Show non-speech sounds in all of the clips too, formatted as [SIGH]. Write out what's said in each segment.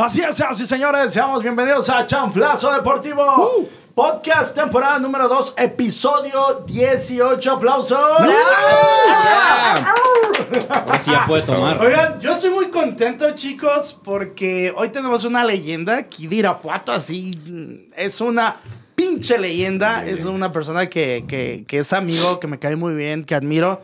Así es, y señores, seamos bienvenidos a Chanflazo Deportivo. Podcast temporada número 2, episodio 18. ¡Aplausos! Así ya puedes tomar. Oigan, yo estoy muy contento, chicos, porque hoy tenemos una leyenda. Kid Irapuato, así, es una pinche leyenda. Es una persona que, que- que es amigo, que me cae muy bien, que admiro.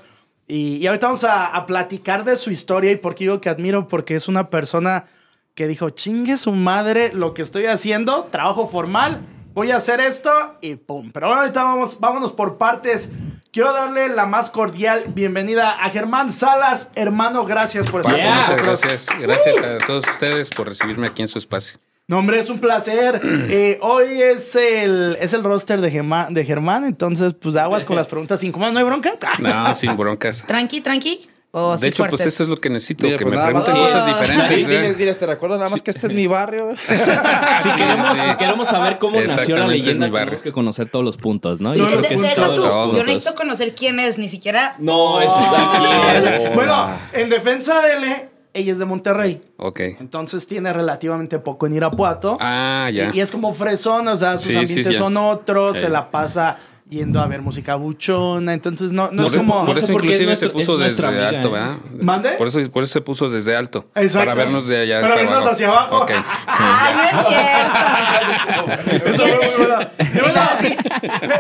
Y, y ahorita vamos a, a platicar de su historia y por qué digo que admiro, porque es una persona que dijo, chingue su madre lo que estoy haciendo, trabajo formal, voy a hacer esto y pum. Pero ahorita vamos, vámonos por partes. Quiero darle la más cordial bienvenida a Germán Salas. Hermano, gracias por estar Yeah. con Muchas nosotros. gracias. Gracias a todos ustedes por recibirme aquí en su espacio. No, hombre, es un placer. [CLEARS THROAT] Eh, hoy es el, es el roster de, Germán, de Germán, entonces, pues aguas con las preguntas incómodas. ¿No hay bronca? No, sin broncas. Tranqui, tranqui. O De sí hecho, pues eso es lo que necesito, Mira, que pues me más- pregunten cosas diferentes. Diles, diles, te recuerdo nada más que este es mi barrio. Si [LAUGHS] queremos, Sí. queremos saber cómo nació la leyenda, tenemos que conocer todos los puntos, ¿no? Yo de- de- todos tú, necesito conocer quién es, ni siquiera. No, es aquí es. [LAUGHS] Bueno, en defensa de L, ella es de Monterrey. Ok. Entonces tiene relativamente poco en Irapuato. Ah, ya. Y, y es como fresón, o sea, sus ambientes sí. son otros, se la pasa yendo a ver música buchona. Entonces no, no es como. por No sé eso inclusive es se puso desde amiga, alto, ¿eh? ¿verdad? ¿Mande? Por eso, por eso se puso desde alto. Exacto. Para vernos de allá. Para para vernos hacia abajo. Ok. ¡Ay, no es cierto! Eso fue muy bueno.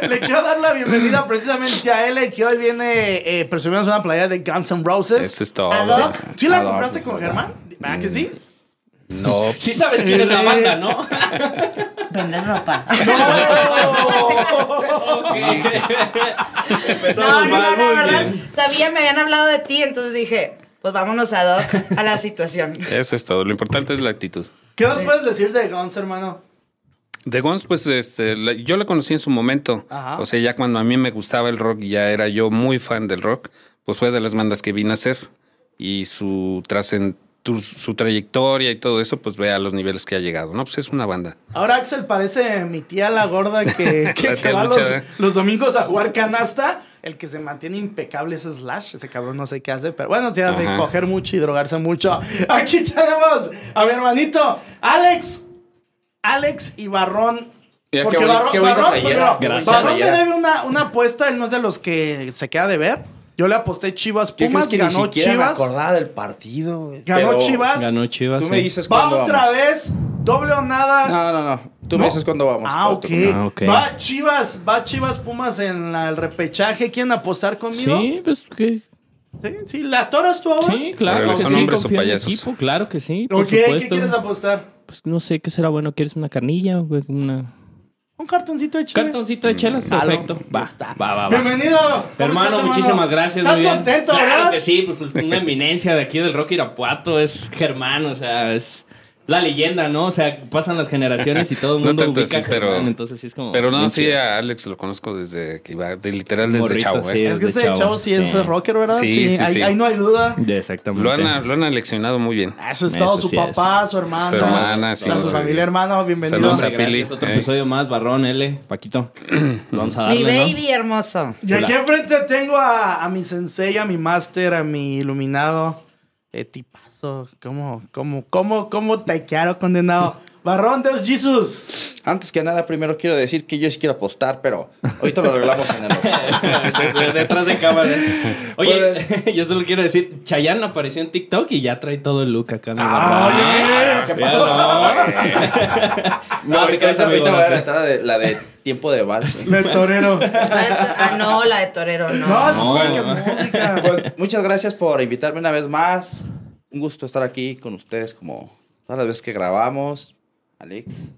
Le, le quiero dar la bienvenida precisamente a L, que hoy viene eh, presumiendo una playa de Guns N' Roses. Eso es todo. ¿Sí la Ah, compraste con Germán? ¿Verdad que sí? No. Sí sabes quién es la banda, ¿no? Vender ropa. [LAUGHS] Ok. No, Empezamos no, no, mal, la muy verdad. bien. Sabía, me habían hablado de ti, entonces dije, pues vámonos a Doc a la situación. Eso es todo. Lo importante es la actitud. ¿Qué nos puedes decir de Guns, hermano? The Guns, pues este, la- yo la conocí en su momento. Ajá. O sea, ya cuando a mí me gustaba el rock y ya era yo muy fan del rock, pues fue de las bandas que vine a hacer. Y su trascend- tu- su trayectoria y todo eso, pues vea los niveles que ha llegado. No, pues es una banda. Ahora Axel parece mi tía la gorda que, [LAUGHS] que, La que tía va los, ¿eh? los domingos a jugar canasta. El que se mantiene impecable es Slash. Ese cabrón no sé qué hace, pero bueno, ya de coger mucho y drogarse mucho. Aquí tenemos a mi hermanito Alex. Alex y Barrón. Porque Barrón, Barrón, Gracias. Barrón me debe una, una apuesta. Él no es de los que se queda de ver. Yo le aposté Chivas ¿Qué Pumas, crees que ni ganó me Chivas. acordaba del partido, güey? Ganó Pero Chivas. Ganó Chivas. Tú me dices Va cuándo otra vamos. vez. Doble o nada. No, no, no. Tú No. me dices cuándo vamos. Ah, ok. Ah, ok. Va Chivas, va Chivas Pumas en la- el repechaje. ¿Quieren apostar conmigo? Sí, pues que. Sí, sí, ¿la toras tú ahora? Sí, claro. Que son sí, hombres o payasos. equipo, claro que sí. Por Ok, ¿qué quieres apostar? Pues no sé qué será bueno. ¿Quieres una carnilla? Una... Un cartoncito de chile. Cartoncito de chelas, Jalo. perfecto. Va, está. va, va, va. Bienvenido. ¿Cómo Hermano, estás, muchísimas gracias. ¿Estás muy bien. contento, claro verdad? que sí, pues es una eminencia de aquí del rock Irapuato, es Germán, o sea, es la leyenda, ¿no? O sea, pasan las generaciones y todo el [LAUGHS] No mundo tanto ubica así, pero- Germán, entonces sí es como... Pero no, sí, a Alex lo conozco desde que iba, de literal desde Morrito, chavo, sí. ¿eh? Es que este chavo. chavo sí es Sí. rocker, ¿verdad? Sí, sí, ahí, sí. ahí no hay duda. Exactamente. Lo han, lo han muy bien. Eso es Eso todo. Su sí es. papá, su hermana. Su hermana, sí, su familia, hermano. Bienvenido. Saludos a Pili, gracias, otro eh. episodio más, Barrón, L, Paquito. Lo [CLEARS THROAT] vamos a darle, Mi ¿no? baby hermoso. Y aquí enfrente tengo a, a mi sensei, a mi máster, a mi iluminado. Eh, tipazo. ¿Cómo, cómo, cómo, cómo te quiero, condenado? Barrón, Dios Jesus. Antes que nada, primero quiero decir que yo sí quiero apostar, pero ahorita lo arreglamos en el [LAUGHS] Detrás de cámara. Oye, [LAUGHS] yo solo quiero decir, Chayanne apareció en TikTok y ya trae todo el look acá. Ah, oye, ¿Qué pasó? [LAUGHS] No, No, te ahorita, amigo. ahorita voy a rentar la de, la de tiempo de vals. De torero. La de Ah, no, la de torero, no. No, No. no, música. Pues, muchas gracias por invitarme una vez más. Un gusto estar aquí con ustedes como todas las veces que grabamos. Alex,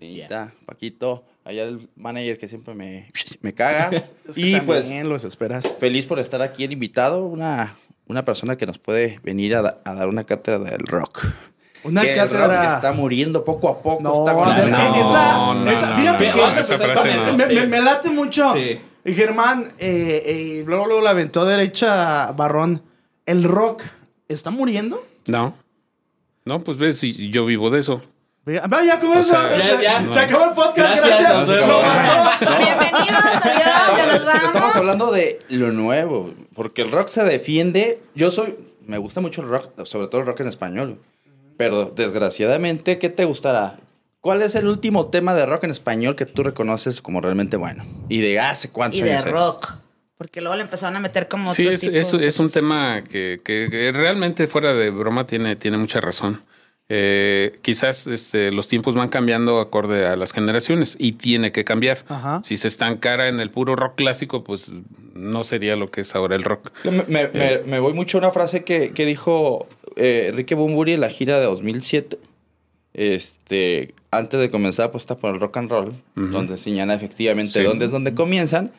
Elenita, Paquito, allá el manager que siempre me, me caga. [LAUGHS] Es que y pues también los esperas. feliz por estar aquí el invitado, una, una persona que nos puede venir a, da- a dar una cátedra del rock. Una que el rock cátedra. está muriendo poco a poco. No, está con no, esa- no, fíjate no, que me, Sí. me- me late mucho. Sí. Y Germán, eh, eh, luego, luego la aventó derecha Barrón. ¿El rock está muriendo? No. No, pues ves, y yo vivo de eso. Vaya, ¿cómo O es? sea, Ya, ya. Se acabó el podcast, Gracias, gracias. nos vemos. Bienvenidos, adiós, ya nos vamos. Estamos hablando de lo nuevo, porque el rock se defiende. Yo soy, me gusta mucho el rock, sobre todo el rock en español. Pero desgraciadamente, ¿qué te gustará? ¿Cuál es el último tema de rock en español que tú reconoces como realmente bueno? ¿Y de hace cuántos Y de años es? Porque luego le empezaron a meter como Sí, es, es- un tema que, que- que realmente fuera de broma tiene, tiene mucha razón. Eh, quizás este, los tiempos van cambiando acorde a las generaciones y tiene que cambiar. Ajá. Si se estancara en el puro rock clásico, pues no sería lo que es ahora el rock. Me, me- me- me voy mucho a una frase que, que dijo eh, Enrique Bumburi en la gira de 2007. Este, antes de comenzar a apostar por el rock and roll, donde señala efectivamente Sí. dónde es donde comienzan,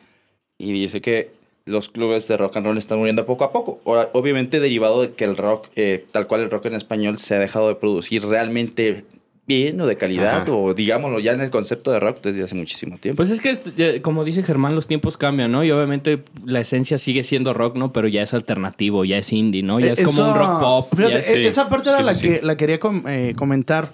y dice que los clubes de rock and roll están muriendo poco a poco. Ahora, obviamente derivado de que el rock, eh, tal cual el rock en español, se ha dejado de producir realmente bien o de calidad, Ajá. o digámoslo ya en el concepto de rock desde hace muchísimo tiempo. Pues es que, como dice Germán, los tiempos cambian, ¿no? Y obviamente la esencia sigue siendo rock, ¿no? Pero ya es alternativo, ya es indie, ¿no? Ya es como un rock pop. Fíjate, ya es- e- esa parte era Sí, la, sí, que, sí. la quería com- eh, comentar.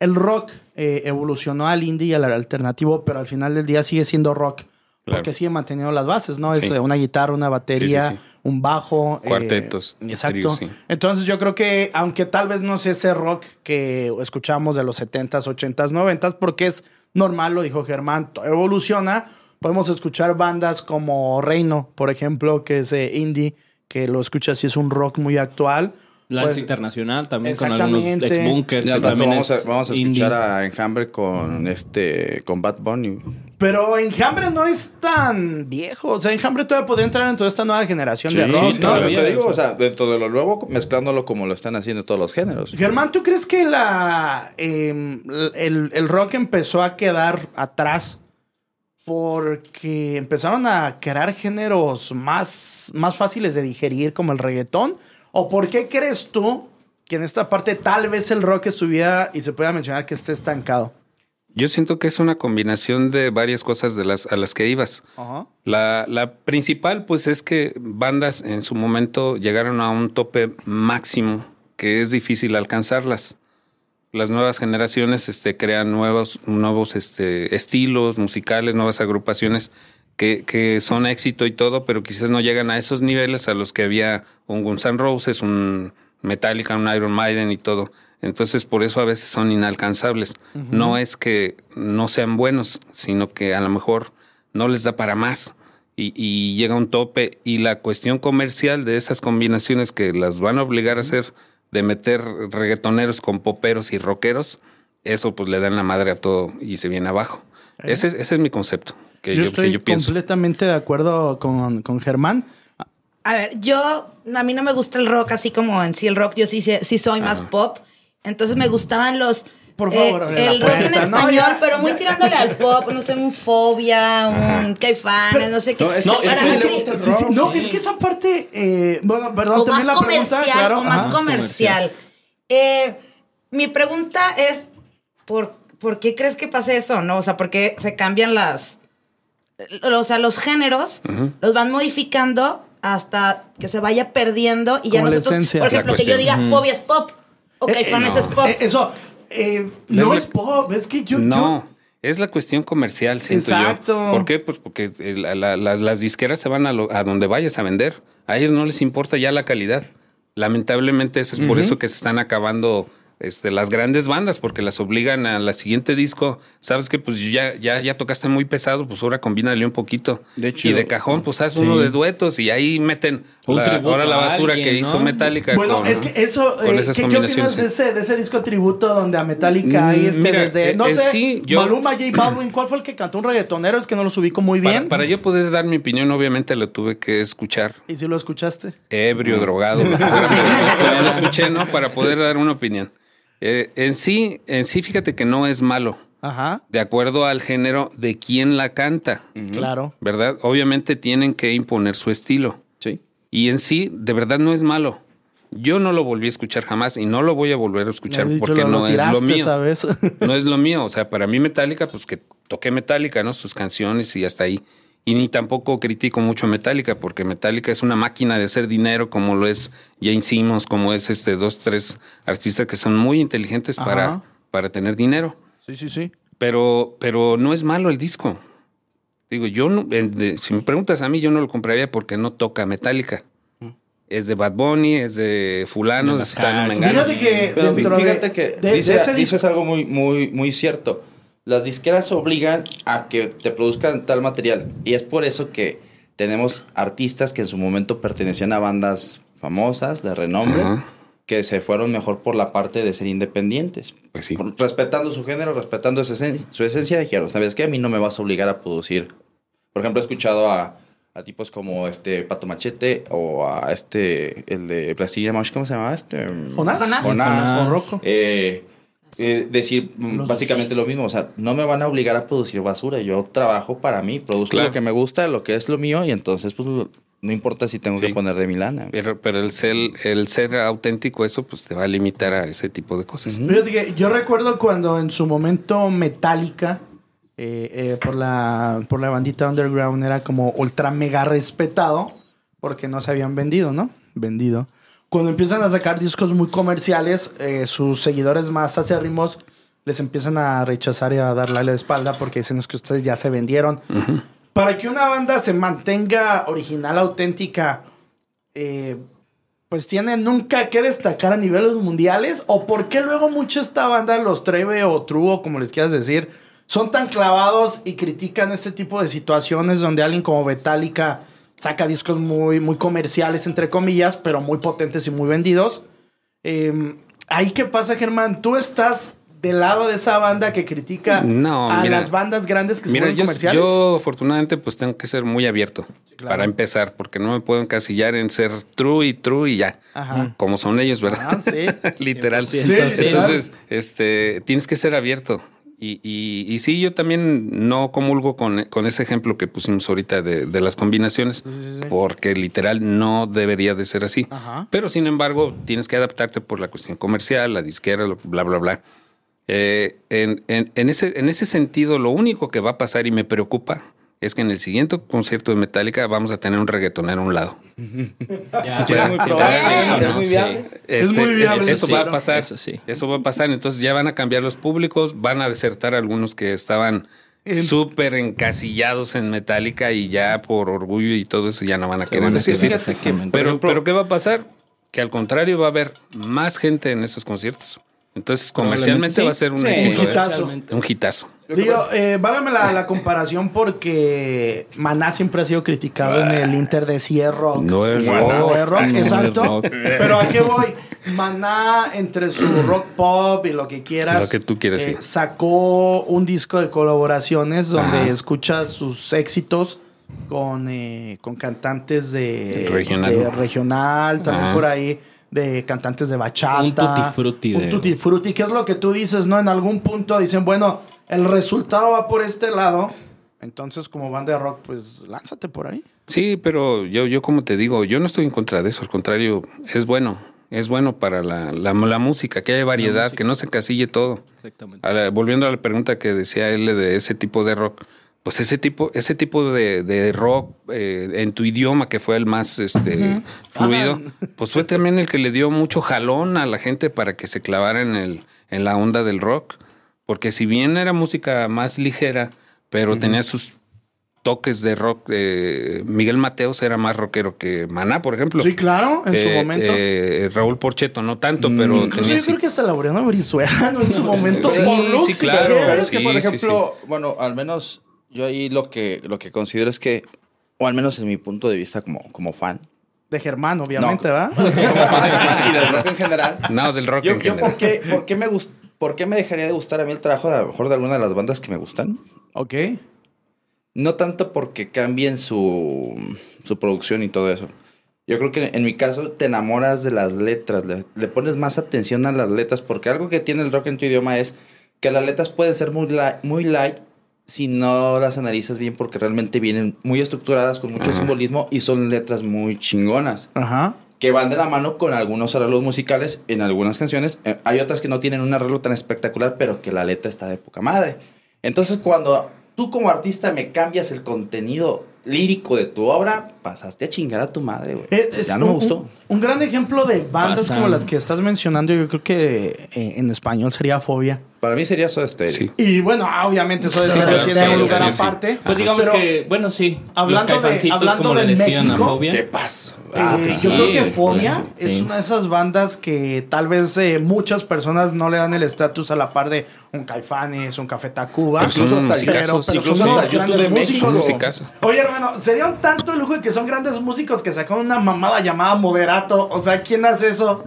El rock eh, evolucionó al indie y al alternativo, pero al final del día sigue siendo rock. Claro. Porque sigue manteniendo las bases, ¿no? Es Sí. eh, una guitarra, una batería, Sí, sí, un bajo. eh, Cuartetos, exacto. tríos. Entonces yo creo que, aunque tal vez no sea ese rock que escuchamos de los 70s, 80s, 90s, porque es normal, lo dijo Germán, evoluciona. Podemos escuchar bandas como Reino, por ejemplo, que es eh, indie, que lo escuchas y es un rock muy actual. Lance Pues, Internacional también con algunos ex bunkers Ya también vamos, es a, vamos a indie. escuchar a Enjambre con este con Bad Bunny. Pero Enjambre no es tan viejo. O sea, Enjambre todavía podría entrar en toda esta nueva generación de rock, sí, ¿no? No, todavía, que digo, o sea. sea, dentro de lo nuevo, mezclándolo como lo están haciendo todos los géneros. Germán, ¿tú crees que la eh, el, el rock empezó a quedar atrás porque empezaron a crear géneros más, más fáciles de digerir como el reggaetón? ¿O por qué crees tú que en esta parte tal vez el rock estuviera y se pueda mencionar que esté estancado? Yo siento que es una combinación de varias cosas de las a las que ibas. La, la principal, pues, es que bandas en su momento llegaron a un tope máximo que es difícil alcanzarlas. Las nuevas generaciones este, crean nuevos, nuevos este, estilos musicales, nuevas agrupaciones que, que son éxito y todo, pero quizás no llegan a esos niveles a los que había un Guns N' Roses, un Metallica, un Iron Maiden y todo. Entonces, por eso a veces son inalcanzables. No es que no sean buenos, sino que a lo mejor no les da para más y, y llega un tope. Y la cuestión comercial de esas combinaciones que las van a obligar a hacer de meter reggaetoneros con poperos y rockeros, eso pues le dan la madre a todo y se viene abajo. Ese, ese es mi concepto que yo yo, estoy que yo pienso. completamente de acuerdo con, con Germán. A ver, yo, a mí no me gusta el rock así como en sí el rock, yo sí, sí, sí soy más pop. Entonces me gustaban los... Por eh, favor, la el rock en puerta. No, español, ya, pero muy ya. tirándole al pop, no sé, un fobia, un caifanes, no sé qué. No, es No, que- es sí, Sí, no, es esa parte, eh, bueno, perdón, o también más la pregunta, comercial, claro. o más ajá. comercial. Eh, mi pregunta es, ¿por, ¿por qué crees que pase eso? ¿No? O sea, ¿por qué se cambian las... O sea, los géneros los van modificando hasta que se vaya perdiendo y ya Como la nosotros, esencia. por La ejemplo, que yo diga fobia es pop o Eh, no. es pop. Eh, eso, eh, La- no es pop, es que yo... no, yo- es la cuestión comercial, siento Exacto. yo. ¿Por qué? Pues porque eh, la- la- la- las disqueras se van a, lo- a donde vayas a vender. A ellos no les importa ya la calidad. Lamentablemente eso es por eso que se están acabando este, las grandes bandas, porque las obligan a la siguiente disco. Sabes que pues ya, ya, ya tocaste muy pesado, pues ahora combínale un poquito. De hecho- y de cajón, pues haz uno de duetos y ahí meten Un la- ahora la basura alguien, que hizo ¿no? Metallica. Bueno, con- es que eso, con eh, esas ¿qué, qué opinas de ese, de ese disco tributo donde a Metallica Mm, ahí este mira, desde, eh, no eh, sé, sí, yo- Maluma, J Balvin, ¿cuál fue el que cantó un reggaetonero? Es que no los ubico muy bien. Para, para yo poder dar mi opinión, obviamente lo tuve que escuchar ¿Y si lo escuchaste? ebrio, drogado, fuera, [LAUGHS] pero- pero lo escuché, ¿no? Para poder dar una opinión. Eh, en sí, en sí, fíjate que no es malo, Ajá, de acuerdo al género de quién la canta, claro. ¿verdad? Obviamente tienen que imponer su estilo. Sí. Y en sí, de verdad no es malo. Yo no lo volví a escuchar jamás y no lo voy a volver a escuchar dicho, porque lo- no lo es lo mío. ¿sabes? [LAUGHS] No es lo mío. O sea, para mí Metallica, pues que toqué Metallica, ¿no? Sus canciones y hasta ahí. Y ni tampoco critico mucho a Metallica, porque Metallica es una máquina de hacer dinero, como lo es Jane Simmons, como es este dos, tres artistas que son muy inteligentes Ajá. para, para tener dinero. sí, sí, sí. Pero, pero no es malo el disco. Digo, yo no, si me preguntas a mí, yo no lo compraría porque no toca Metallica. es de Bad Bunny, es de fulano, De. Fíjate que de- fíjate que de- de dice- ese dices algo muy, muy, muy cierto. Las disqueras obligan a que te produzcan tal material. Y es por eso que tenemos artistas que en su momento pertenecían a bandas famosas, de renombre, Ajá. que se fueron mejor por la parte de ser independientes. Pues sí. Por- respetando su género, respetando su esencia, su esencia, dijeron, ¿sabes qué? A mí no me vas a obligar a producir. Por ejemplo, he escuchado a, a tipos como este Pato Machete o a este, el de Plastilina Mosh, ¿cómo se llamaba? Este, ¿Jonás? Jonás. Jonás. Rocco. Eh, eh, decir Los- básicamente lo mismo, o sea, no me van a obligar a producir basura, yo trabajo para mí, produzco Claro. lo que me gusta, lo que es lo mío y entonces pues no importa si tengo Sí. que poner de mi lana. Pero, pero el, ser, el ser auténtico, eso pues te va a limitar a ese tipo de cosas. Yo recuerdo cuando en su momento Metallica, eh, eh, por, la, por la bandita underground, era como ultra mega respetado porque no se habían vendido, ¿no? Vendido. Cuando empiezan a sacar discos muy comerciales, eh, sus seguidores más acérrimos les empiezan a rechazar y a darle la espalda porque dicen es que ustedes ya se vendieron. Para que una banda se mantenga original, auténtica, eh, pues tiene nunca que destacar a niveles mundiales? ¿O por qué luego mucho esta banda, los Treve o True, o como les quieras decir, son tan clavados y critican este tipo de situaciones donde alguien como Metallica saca discos muy, muy comerciales, entre comillas, pero muy potentes y muy vendidos? Eh, ¿Ahí qué pasa, Germán? ¿Tú estás del lado de esa banda que critica No, a mira. las bandas grandes que se Mira, vuelven yo, comerciales? yo afortunadamente pues tengo que ser muy abierto claro. para empezar, porque no me puedo encasillar en ser true y true y ya. Ajá. Como son ellos, ¿verdad? Ah, sí. [LAUGHS] Literal. 100%, sí. Entonces, este, tienes que ser abierto. Y, y, y sí, yo también no comulgo con, con ese ejemplo que pusimos ahorita de, de las combinaciones, porque literal no debería de ser así. Ajá. Pero sin embargo, tienes que adaptarte por la cuestión comercial, la disquera, bla, bla, bla. Eh, en, en- en ese, en ese sentido, lo único que va a pasar y me preocupa es que en el siguiente concierto de Metallica vamos a tener un reggaetonero a un lado. [LAUGHS] Ya, Sí, es muy probable, sí, es muy sí. viable. Es muy viable, Eso sí. va a pasar. Eso sí. Eso va a pasar. Entonces ya van a cambiar los públicos, van a desertar algunos que estaban En- súper encasillados en Metallica y ya por orgullo y todo eso ya no van a querer que, por Pero, pero ¿qué va a pasar? Que al contrario va a haber más gente en esos conciertos. Entonces comercialmente va a ser un sí. éxito. Un hitazo. Un hitazo. Digo, eh, válgame la, la comparación porque Maná siempre ha sido criticado en el Inter de Cierro. No es No rock. es rock, No es exacto. rock. Pero ¿a qué voy? Maná, entre su rock pop y lo que quieras, eh, Lo que tú quieras, sí. sacó un disco de colaboraciones donde Ajá. escuchas sus éxitos con, eh, con cantantes de Regional. de regional, también Ajá. por ahí de cantantes de bachata. Un tutti frutti Un tutti frutti, que es lo que tú dices, ¿no? En algún punto dicen, bueno, el resultado va por este lado. Entonces, como banda de rock, pues lánzate por ahí. Sí, pero yo, yo como te digo, yo no estoy en contra de eso. Al contrario, es bueno. Es bueno para la, la, la música, que haya variedad, que no se casille todo. Exactamente. A la- volviendo a la pregunta que decía él de ese tipo de rock, pues ese tipo, ese tipo de, de rock eh, en tu idioma que fue el más este, fluido, pues fue también el que le dio mucho jalón a la gente para que se clavara en, el, en la onda del rock. Porque si bien era música más ligera, pero tenía sus toques de rock, eh, Miguel Mateos era más rockero que Maná, por ejemplo. Sí, claro, en su Eh, momento. eh, Raúl Porcheto, no tanto, pero Incluso tenía yo creo que hasta Laureano Brizuela, ¿no? En su momento. Sí, por sí, looks, claro. Pero es que, Sí, por sí, ejemplo, bueno, al menos yo ahí lo que, lo que considero es que, o al menos en mi punto de vista como, como fan, De Germán, obviamente, No. ¿va? [LAUGHS] y del rock en general, No, del rock yo, en yo general. ¿por, qué, por, qué me gust- ¿por qué me dejaría de gustar a mí el trabajo de a lo mejor de alguna de las bandas que me gustan? ok. No tanto porque cambien su, su producción y todo eso. Yo creo que en mi caso te enamoras de las letras, le, le pones más atención a las letras, porque algo que tiene el rock en tu idioma es que las letras pueden ser muy, li- muy light si no las analizas bien, porque realmente vienen muy estructuradas, con mucho simbolismo y son letras muy chingonas Ajá. Que van de la mano con algunos arreglos musicales en algunas canciones. Eh, Hay otras que no tienen un arreglo tan espectacular, pero que la letra está de poca madre. Entonces, cuando tú como artista me cambias el contenido lírico de tu obra, pasaste a chingar a tu madre, güey. Ya no me gustó. Un, un gran ejemplo de bandas Pasan. como las que estás mencionando, yo creo que eh, en español sería Fobia. Para mí sería Soda Stereo. Sí. Y bueno, obviamente eso Sí, tiene claro, un sí, lugar sí, sí. aparte. Pues digamos Pero, que, bueno, sí. Hablando los de- hablando como le de decían México, a Fobia. ¿Qué pasa? eh, Ah, pues yo sí, creo que sí, Fobia sí. es una de esas bandas que tal vez eh, muchas personas no le dan el estatus a la par de un Caifanes, un Café Tacuba. Pero Incluso hasta- musicazos. pero incluso hasta YouTube de México. Oye, hermano, se dieron tanto el lujo de que son grandes músicos que sacaron una mamada llamada Moderato. O sea, ¿quién hace eso?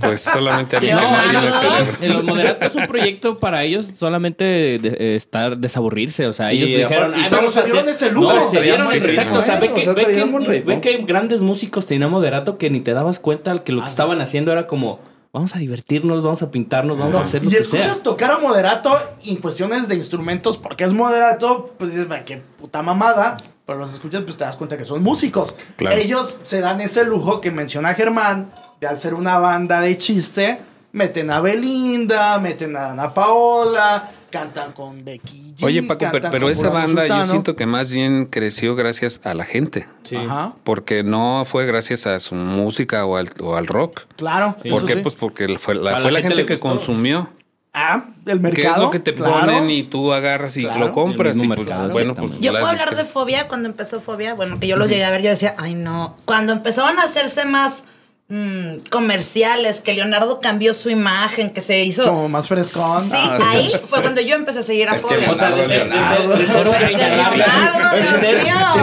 Pues solamente [LAUGHS] alguien que No, no cerebro. eh, los moderatos es un proyecto para ellos solamente de, de- estar desaburrirse. O sea, ellos Y dijeron, aparte- "Ay, pero vamos se a dieron hacer-". ese lujo. No, exacto. O sea, ¿eh? ve O que, sea, ve que- ve que grandes músicos tenían moderato que ni te dabas cuenta que lo que estaban haciendo era como, vamos a divertirnos, vamos a pintarnos, vamos a hacer lo Y que escuchas sea. tocar a Moderato en cuestiones de instrumentos, porque es Moderato, pues dices, "Va, qué puta mamada. Pero los escuchas, pues te das cuenta que son músicos. Claro. Ellos se dan ese lujo que menciona Germán, de al ser una banda de chiste, meten a Belinda, meten a Ana Paola, cantan con Becky G. Oye, Paco, pero, pero esa banda yo siento que más bien creció gracias a la gente. Sí. Ajá, Porque no fue gracias a su música o al, o al rock. claro. Sí. ¿Por qué? sí. Pues porque fue la, fue la gente que gustó. consumió. Ah, el mercado. ¿Qué es lo que te claro. ponen y tú agarras y Claro. lo compras? Y pues bueno, pues. Yo puedo hablar de fobia cuando empezó fobia. Bueno, que yo los llegué a ver, yo decía, ay no. Cuando empezaron a hacerse más mm, comerciales, que Leonardo cambió su imagen, que se hizo. Como más frescón. Sí, Ah, ahí fue cuando yo empecé a seguir a fobia. O sea, de ser,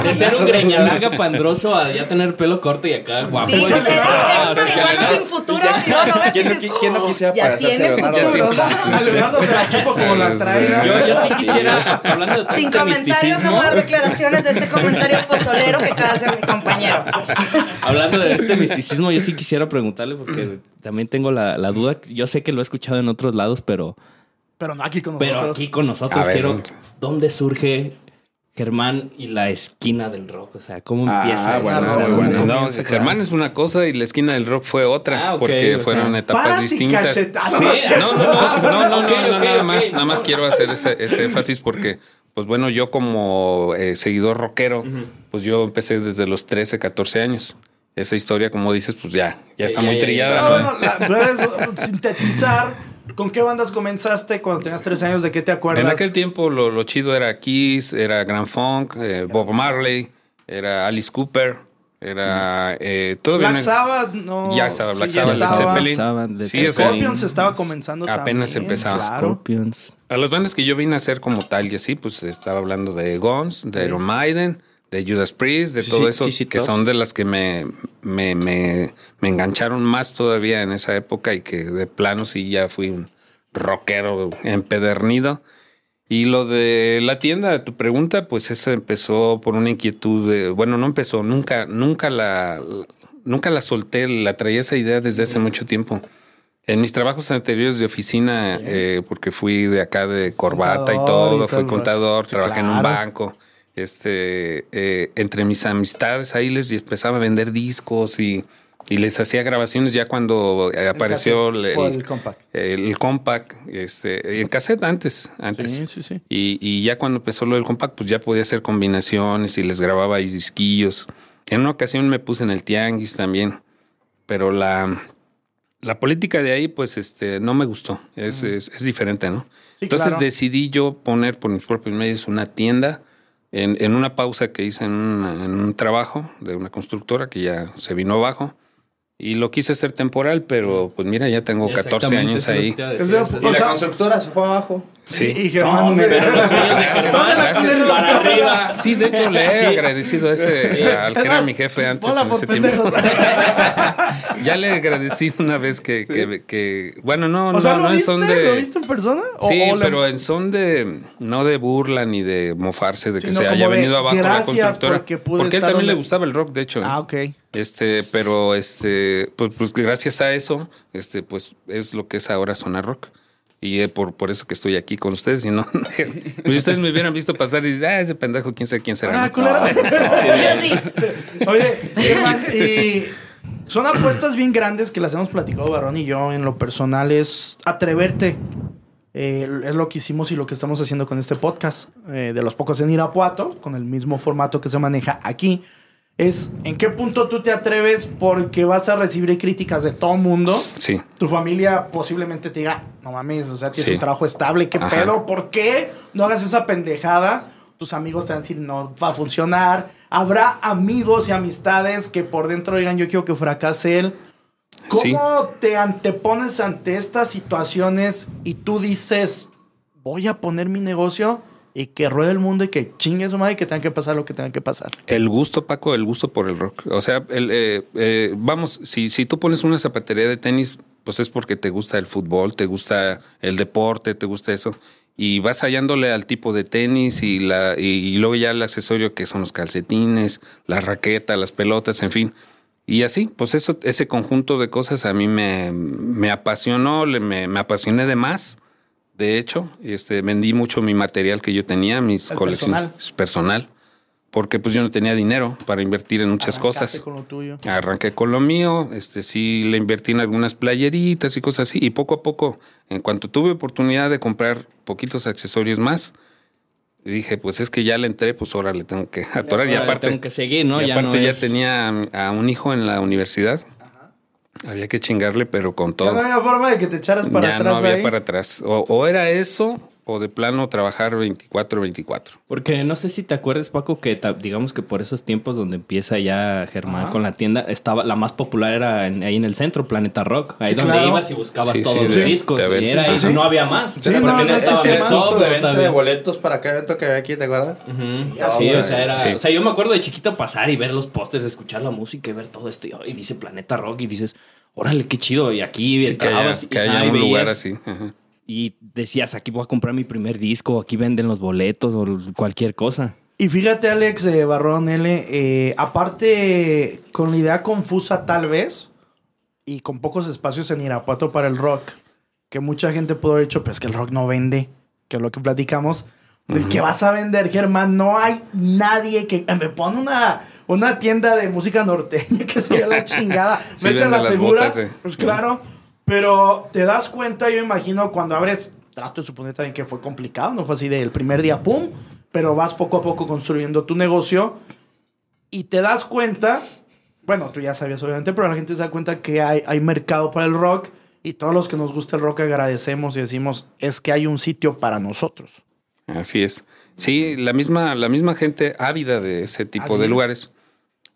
de ser, un greñalaga pandroso a ya tener pelo corto y acá guapo. Sí, Ah, sin futuro. Y luego lo ves y ¿Quién no dices, qui- quién no "Oh, quisiera ya parecerse a tiene Leonardo? A Leonardo se la chupa como la Sí, sí. Yo, sí quisiera, hablando de todo Sin comentarios, no misticismo, voy a dar declaraciones de ese comentario pozolero que acaba de hacer mi compañero. hablando de este misticismo, yo sí quisiera preguntarle porque también tengo la, la duda. Yo sé que lo he escuchado en otros lados, pero, Pero no aquí con nosotros. pero aquí con nosotros ver. quiero. ¿Dónde surge Germán y la esquina del rock? O sea, ¿cómo Ah, empieza eso? bueno, O sea, muy ¿dónde bueno. No, Germán es una cosa y la esquina del rock fue otra, Ah, porque o fueron sea, etapas distintas. Sí, No, no, no, no, no, no, nada más, nada más quiero hacer ese, ese énfasis porque, pues bueno, yo como eh, seguidor rockero, pues yo empecé desde los 13, 14 años. Esa historia, como dices, pues ya, ya Sí, está muy trillada, No, ¿no? no, la- puedes sintetizar con qué bandas comenzaste cuando tenías tres años, de qué te acuerdas. En aquel tiempo lo, lo chido era Kiss, era Grand Funk, eh, Bob Marley, era Alice Cooper, era eh, todavía Black Sabbath, no. Ya estaba Black sí, ya Sabbath, Led estaba. Zeppelin. Sabbath, Led Sí, Zeppelin. o sea, Scorpions estaba comenzando Apenas también, empezaba. Claro. Scorpions. A las bandas que yo vine a hacer como tal y así, pues estaba hablando de Guns, de Iron Maiden, de Judas Priest, de Sí, todo sí, eso, sí, que son de las que me, me, me, me engancharon más todavía en esa época y que de plano sí ya fui un rockero empedernido. Y lo de la tienda, tu pregunta, pues eso empezó por una inquietud de, bueno, no empezó, nunca, nunca la, nunca la solté, la traía esa idea desde hace mucho tiempo. En mis trabajos anteriores de oficina, eh, porque fui de acá de corbata y Contador y todo, fui contador, trabajé en un banco. Este, eh, entre mis amistades ahí les empezaba a vender discos y, y les hacía grabaciones ya cuando apareció cassette, el, compact. el compact, este, en cassette antes, antes. Sí, sí, sí. Y, y ya cuando empezó lo del compact, pues ya podía hacer combinaciones y les grababa disquillos. En una ocasión me puse en el tianguis también, pero la, la política de ahí, pues, este, no me gustó. Es, es, es diferente, ¿no? Sí, Entonces claro. decidí yo poner por mis propios medios una tienda en, en una pausa que hice en, una- en un trabajo de una constructora que ya se vino abajo. Y lo quise hacer temporal, pero pues mira, ya tengo 14 Exactamente, años ahí. te. O sea, Y la constructora se fue abajo. Sí. Y Germán. No, pero los [LAUGHS] sueños de Gracias, Germán gracias. para arriba. Sí, de hecho le he Sí. agradecido ese al que era mi jefe antes en ese tiempo. [LAUGHS] Ya le agradecí una vez que, que, que- bueno, no, o sea, no, ¿lo no en son de ¿Lo viste en persona? ¿O- Sí, o pero en son de no de burla ni de mofarse de que se haya venido abajo la "Gracias constructora. porque pude Porque a él también le donde-". gustaba el rock, de hecho. Ah, ok. Este, pero este, pues, pues gracias a eso, este, pues es lo que es ahora Zona Rock. Y eh, por, por eso que estoy aquí con ustedes, y no, [LAUGHS] pues ustedes me hubieran visto pasar y dicen, ah, ese pendejo, quién sabe quién será. Ah, ¿no? culero. [LAUGHS] Yo sí. Oye, y son apuestas bien grandes que las hemos platicado Barón y yo en lo personal es atreverte. Eh, es lo que hicimos y lo que estamos haciendo con este podcast. eh, de los pocos en Irapuato, con el mismo formato que se maneja aquí. Es en qué punto tú te atreves porque vas a recibir críticas de todo mundo. Sí. Tu familia posiblemente te diga, no mames, o sea, tienes Sí. un trabajo estable, ¿qué Ajá. pedo? ¿Por qué no hagas esa pendejada? Tus amigos te van a decir, no va a funcionar. Habrá amigos y amistades que por dentro digan, yo quiero que fracase él. ¿Cómo Sí. te antepones ante estas situaciones y tú dices, voy a poner mi negocio y que ruede el mundo y que chingue su madre y que tenga que pasar lo que tenga que pasar? El gusto, Paco, el gusto por el rock. O sea, el, eh, eh, vamos, si, si tú pones una zapatería de tenis, pues es porque te gusta el fútbol, te gusta el deporte, te gusta eso. Y vas hallándole al tipo de tenis y, la, y, luego ya el accesorio que son los calcetines, la raqueta, las pelotas, en fin. Y así, pues eso, ese conjunto de cosas a mí me, me apasionó, me, me apasioné de más. De hecho, este, vendí mucho mi material que yo tenía, mis El colecciones personal, porque pues yo no tenía dinero para invertir en muchas Arrancaste cosas. con lo tuyo. Arranqué con lo mío, este sí le invertí en algunas playeritas y cosas así, y poco a poco, en cuanto tuve oportunidad de comprar poquitos accesorios más, dije, pues es que ya le entré, pues ahora le tengo que [LAUGHS] atorar. y aparte, tengo que seguir, ¿no? y Ya aparte no ya es- tenía a, a un hijo en la universidad. Había que chingarle, pero con Ya todo. no había forma de que te echaras para ya atrás no había ahí. para atrás. O, o era eso, o de plano trabajar 24-24. Porque no sé si te acuerdas, Paco, que digamos que por esos tiempos donde empieza ya Germán Ajá. con la tienda, estaba la más popular era en- ahí en el centro, Planeta Rock. Ahí Sí, donde claro. ibas y buscabas Sí, todos sí, los discos. y era ahí, no había más. Sí, porque no, no, estaba de boletos para cada evento que había aquí, ¿te acuerdas? Sí, güey. o sea, era, Sí. o sea, yo me acuerdo de chiquito pasar y ver los pósters, escuchar la música y ver todo esto. Y, ay, dice Planeta Rock y dices, órale, qué chido. Y aquí Sí, que haya, entrabas y- que haya y un lugar veías- así. Ajá. Y decías, aquí voy a comprar mi primer disco, aquí venden los boletos o cualquier cosa. Y fíjate, Alex eh, Barrón L, eh, aparte con la idea confusa tal vez, y con pocos espacios en Irapuato para el rock, que mucha gente pudo haber dicho, pero es que el rock no vende, que es lo que platicamos. ¿De qué vas a vender, Germán? No hay nadie que me pone una, una tienda de música norteña [LAUGHS] que sea la [LAUGHS] chingada. Sí, vende la las segura. botas, eh. Pues claro. Pero te das cuenta, yo imagino, cuando abres, trato de suponer también que fue complicado, no fue así del primer día, ¡pum! Pero vas poco a poco construyendo tu negocio y te das cuenta, bueno, tú ya sabías obviamente, pero la gente se da cuenta que hay, hay mercado para el rock y todos los que nos gusta el rock agradecemos y decimos, es que hay un sitio para nosotros. Así es. Sí, la misma, la misma gente ávida de ese tipo Así de es. lugares.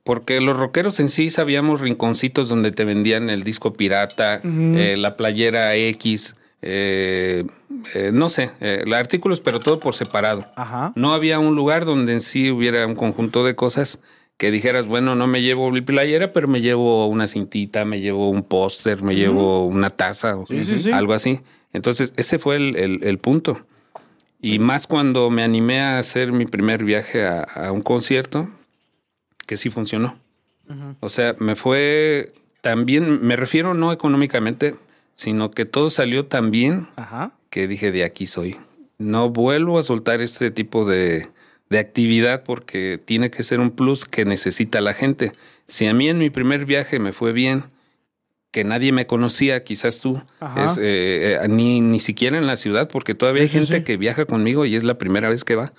Porque los rockeros en sí sabíamos rinconcitos donde te vendían el disco pirata, eh, la playera X, eh, eh, no sé, eh, los artículos, pero todo por separado. Ajá. No había un lugar donde en sí hubiera un conjunto de cosas que dijeras, bueno, no me llevo mi playera, pero me llevo una cintita, me llevo un póster, me llevo una taza, o Sí, sí, sí. algo así. Entonces, ese fue el, el- el punto. Y más cuando me animé a hacer mi primer viaje a, a un concierto, que sí funcionó. O sea, me fue también, me refiero no económicamente, sino que todo salió tan bien Ajá. que dije, de aquí soy. No vuelvo a soltar este tipo de, de actividad porque tiene que ser un plus que necesita la gente. Si a mí en mi primer viaje me fue bien, que nadie me conocía, quizás tú, es, eh, eh, ni, ni siquiera en la ciudad, porque todavía hay sí, gente sí. que viaja conmigo y es la primera vez que va.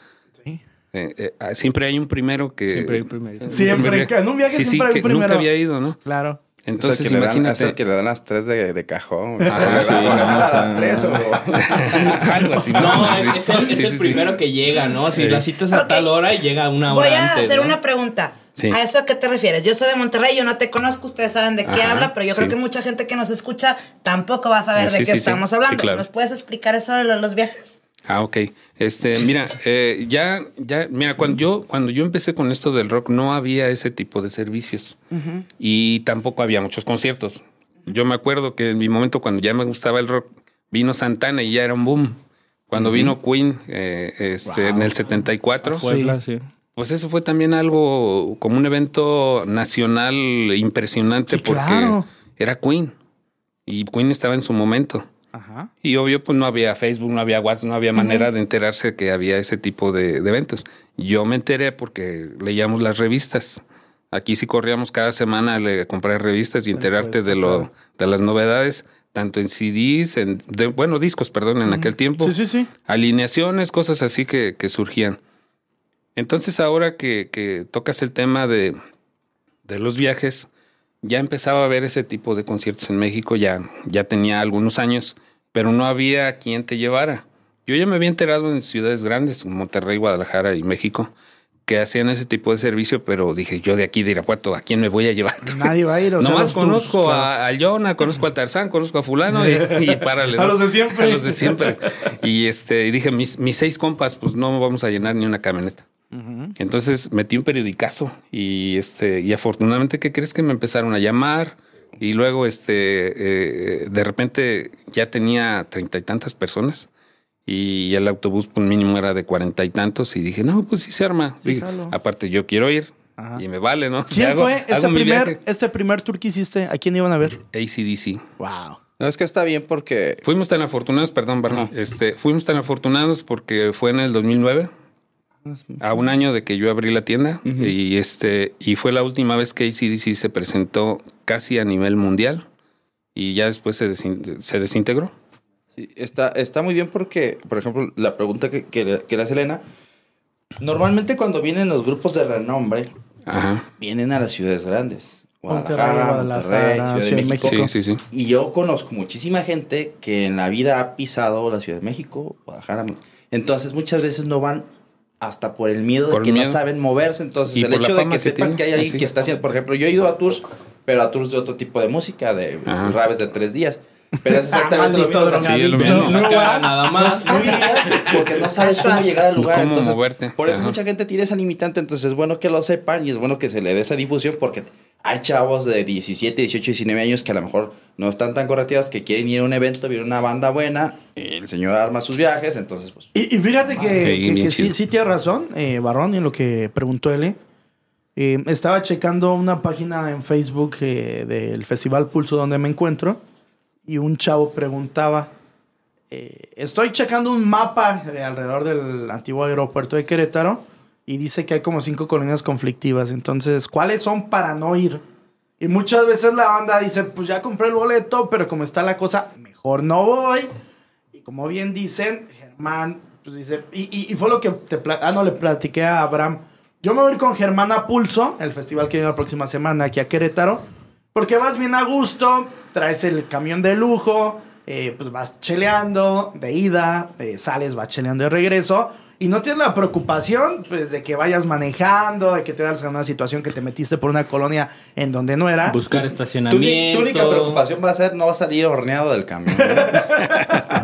Eh, eh, ah, siempre hay un primero que... Siempre hay un primero. Siempre, en un viaje Sí, sí, siempre hay que un primero. nunca había ido, ¿no? Claro. Entonces, que le dan, es imagínate. el que le dan las tres de, de cajón. Le sí, dan no, a las tres o... [LAUGHS] Algo así. No, es el, es Sí, el sí, sí. primero que llega, ¿no? Si la citas a tal hora y llega una hora Voy a antes. hacer ¿no? una pregunta. Sí. ¿A eso a qué te refieres? Yo soy de Monterrey, yo no te conozco, ustedes saben de qué Ajá, habla, pero yo creo que mucha gente que nos escucha tampoco va a saber Ah, de qué estamos Sí, hablando. claro. ¿Nos puedes explicar eso de lo- los viajes? Ah, ok. Este, mira, eh, ya, ya, mira, cuando yo, cuando yo empecé con esto del rock, no había ese tipo de servicios. Y tampoco había muchos conciertos. Yo me acuerdo que en mi momento, cuando ya me gustaba el rock, vino Santana y ya era un boom. Cuando vino Queen, eh, este, en el 74, Puebla, sí. pues eso fue también algo como un evento nacional impresionante Sí, porque claro. era Queen. Y Queen estaba en su momento. Ajá. Y obvio, pues no había Facebook, no había WhatsApp, no había manera de enterarse que había ese tipo de, de eventos. Yo me enteré porque leíamos las revistas. Aquí sí corríamos cada semana a comprar revistas y enterarte supuesto, de lo claro. de las novedades, tanto en CDs, en de- bueno, discos, perdón, en aquel tiempo. Sí, sí, sí. Alineaciones, cosas así que, que surgían. Entonces ahora que, que tocas el tema de, de los viajes, ya empezaba a ver ese tipo de conciertos en México, ya, ya tenía algunos años, pero no había quien te llevara. Yo ya me había enterado en ciudades grandes, Monterrey, Guadalajara y México, que hacían ese tipo de servicio, pero dije, yo de aquí de Irapuato, ¿a quién me voy a llevar? [LAUGHS] Nadie va a ir. O sea, Nomás tours, conozco claro. a, a Jonah, conozco a Tarzán, conozco a fulano y, y párale. [LAUGHS] A los de siempre. A los de siempre. Y este, dije, mis, mis seis compas, pues no vamos a llenar ni una camioneta. Entonces metí un periodicazo y este, y afortunadamente, ¿qué crees que me empezaron a llamar? Y luego, este, eh, de repente ya tenía treinta y tantas personas y el autobús pues, mínimo era de cuarenta y tantos y dije, no, pues sí se arma. Sí, Dije, aparte yo quiero ir Ajá. y me vale, ¿no? ¿Quién Hago- fue este primer, viaje. este primer tour que hiciste? ¿A quién iban a ver? ACDC. Wow. No, es que está bien porque Fuimos tan afortunados, perdón, Barney, Ajá. este, fuimos tan afortunados porque fue en el 2009, a un año de que yo abrí la tienda y este y fue la última vez que ACDC se presentó casi a nivel mundial y ya después se, desin- se desintegró. Sí, está, está muy bien porque, por ejemplo, la pregunta que, que, le- que le hace Elena, normalmente cuando vienen los grupos de renombre, Ajá. vienen a las ciudades grandes. Guadalajara, Monterrey, Guadalajara, Ciudad de Ciudad de México. México. Sí, sí, sí. Y yo conozco muchísima gente que en la vida ha pisado la Ciudad de México, Guadalajara. Entonces muchas veces no van hasta por el miedo Por de que miedo. no saben moverse. Entonces Y el hecho de que que sepan tiene. que hay alguien que está haciendo, por ejemplo, yo he ido a tours, pero a tours de otro tipo de música, de Ajá. raves de tres días. Pero es exactamente lo mismo. Sí, es lo mismo. No acá, vas. nada más. no llegas porque no sabes cómo llegar al lugar. Cómo entonces, moverte. Por eso Ajá. mucha gente tiene esa limitante. Entonces es bueno que lo sepan y es bueno que se le dé esa difusión porque hay chavos de 17, 18, 19 años que a lo mejor no están tan correteados que quieren ir a un evento, viene una banda buena, el señor arma sus viajes, entonces pues... Y, y fíjate que, Ok, que- bien que sí, sí tiene razón, eh, Barrón, en lo que preguntó L. Eh, estaba checando una página en Facebook eh, del Festival Pulso donde me encuentro y un chavo preguntaba, eh, estoy checando un mapa de alrededor del antiguo aeropuerto de Querétaro y dice que hay como cinco colonias conflictivas, entonces, ¿cuáles son para no ir? Y muchas veces la banda dice, pues ya compré el boleto, pero como está la cosa, mejor no voy. Y como bien dicen, Germán, pues dice, y, y- y fue lo que te, ah, no, le platiqué a Abraham. Yo me voy a ir con Germán a Pulso, el festival que viene la próxima semana aquí a Querétaro, porque vas bien a gusto, traes el camión de lujo, eh, pues vas cheleando de ida, eh, sales, vas cheleando de regreso. Y no tienes la preocupación pues, de que vayas manejando, de que te das en una situación que te metiste por una colonia en donde no era. Buscar Tu, estacionamiento. tu única preocupación va a ser no va a salir horneado del camión. ¿no? [LAUGHS]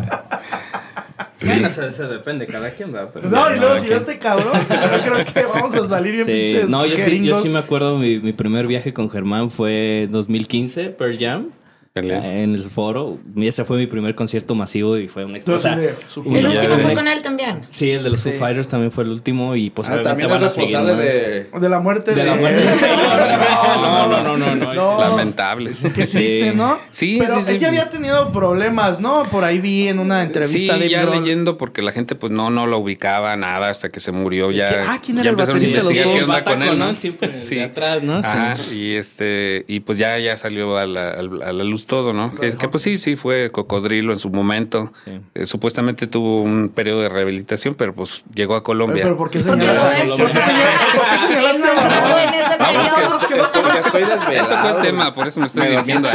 Bueno, eso, eso depende, cada quien va. pero- No, y luego no, si que- este cabrón, yo creo que vamos a salir bien Sí, pinches no, yo sí, yo sí me acuerdo, mi, mi primer viaje con Germán fue 2015, Pearl Jam, Pelea. en el foro. Y ese fue mi primer concierto masivo y fue de su- Y El último fue con él también. Sí, el de los Foo Fighters también fue el último y pues Ah, también van a seguir responsable más. de... de la muerte De la muerte. [LAUGHS] [LAUGHS] No, no, no, no, no. No. Lamentables. Qué Sí. triste, ¿no? Sí, Pero sí, sí. él ya había tenido problemas, ¿no? Por ahí vi en una entrevista sí, de ya Grohl. leyendo porque la gente pues no, no lo ubicaba nada hasta que se murió. ¿Y Ya, qué? Ah, ¿quién era ya el empezaron a baterista de los investigar Foo? qué onda con él, ¿no? Sí. de atrás, ¿no? Sí. Ajá, y este, y pues ya, ya salió a la, al- luz todo, ¿no? Que, que, pues sí, sí, fue cocodrilo en su momento. Sí. Eh, supuestamente tuvo un periodo de rehabilitación, pero pues llegó a Colombia. pero ¿por qué ¿Por qué señalas lo a ves? ¿Por qué señalaste no a entró Barrón? en ese periodo. Porque estoy desvelado. Este fue el tema, por eso me estoy dirigiendo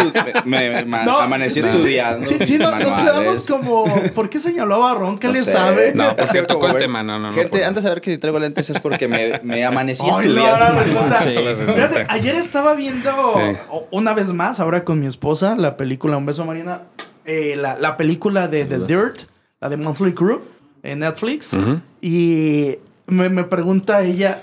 me, me- ma- No, amanecí sí, estudiando. Sí, sí, no- nos quedamos como, ¿por qué señaló a Barrón? ¿Qué No le sé. sabe? No, pues que tocó el tema, no, no, no. Gente, antes de saber que si traigo lentes es porque me, amanecí estudiando. ahora resulta. [LAUGHS] Fíjate, ayer estaba viendo una vez más, ahora con mi esposa, la película Un beso Marina, eh, la, la película de The Dirt, la de Monthly Crew, en Netflix. Y me, me pregunta ella,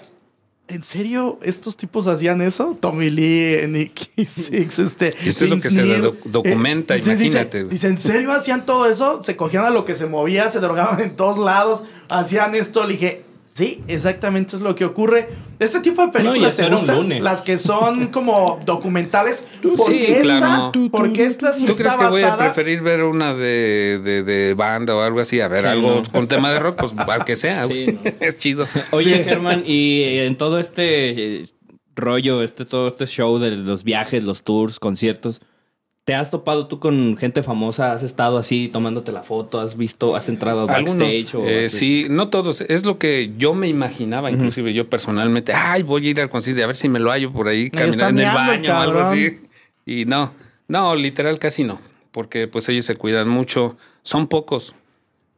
¿en serio estos tipos hacían eso? Tommy Lee, Nicky [LAUGHS] Six, este... Y eso es lo que se doc- documenta, dice- imagínate, güey. Dice, ¿en serio hacían todo eso? Se cogían a lo que se movía, se drogaban en todos lados, hacían esto. Le dije, sí, exactamente es lo que ocurre. Este tipo de películas te gustan, las que son como documentales. Sí, Porque esta, claro. porque esta sí ¿Tú está crees que voy a preferir ver una de, de, de banda o algo así? A ver, Sí, algo no. con tema de rock, pues al que sea. [LAUGHS] Sí, no. Es chido. Oye, Germán, y eh, en todo este eh, rollo, este todo este show de los viajes, los tours, conciertos, ¿Te has topado tú con gente famosa? ¿Has estado así tomándote la foto? ¿Has visto, has entrado backstage? Algunos, o eh, sí, no todos. Es lo que yo me imaginaba, inclusive yo personalmente. Ay, voy a ir al concierto a ver si me lo hallo por ahí, caminar en el baño o algo cabrón. así. Y no, no, literal casi no. Porque pues ellos se cuidan mucho. Son pocos.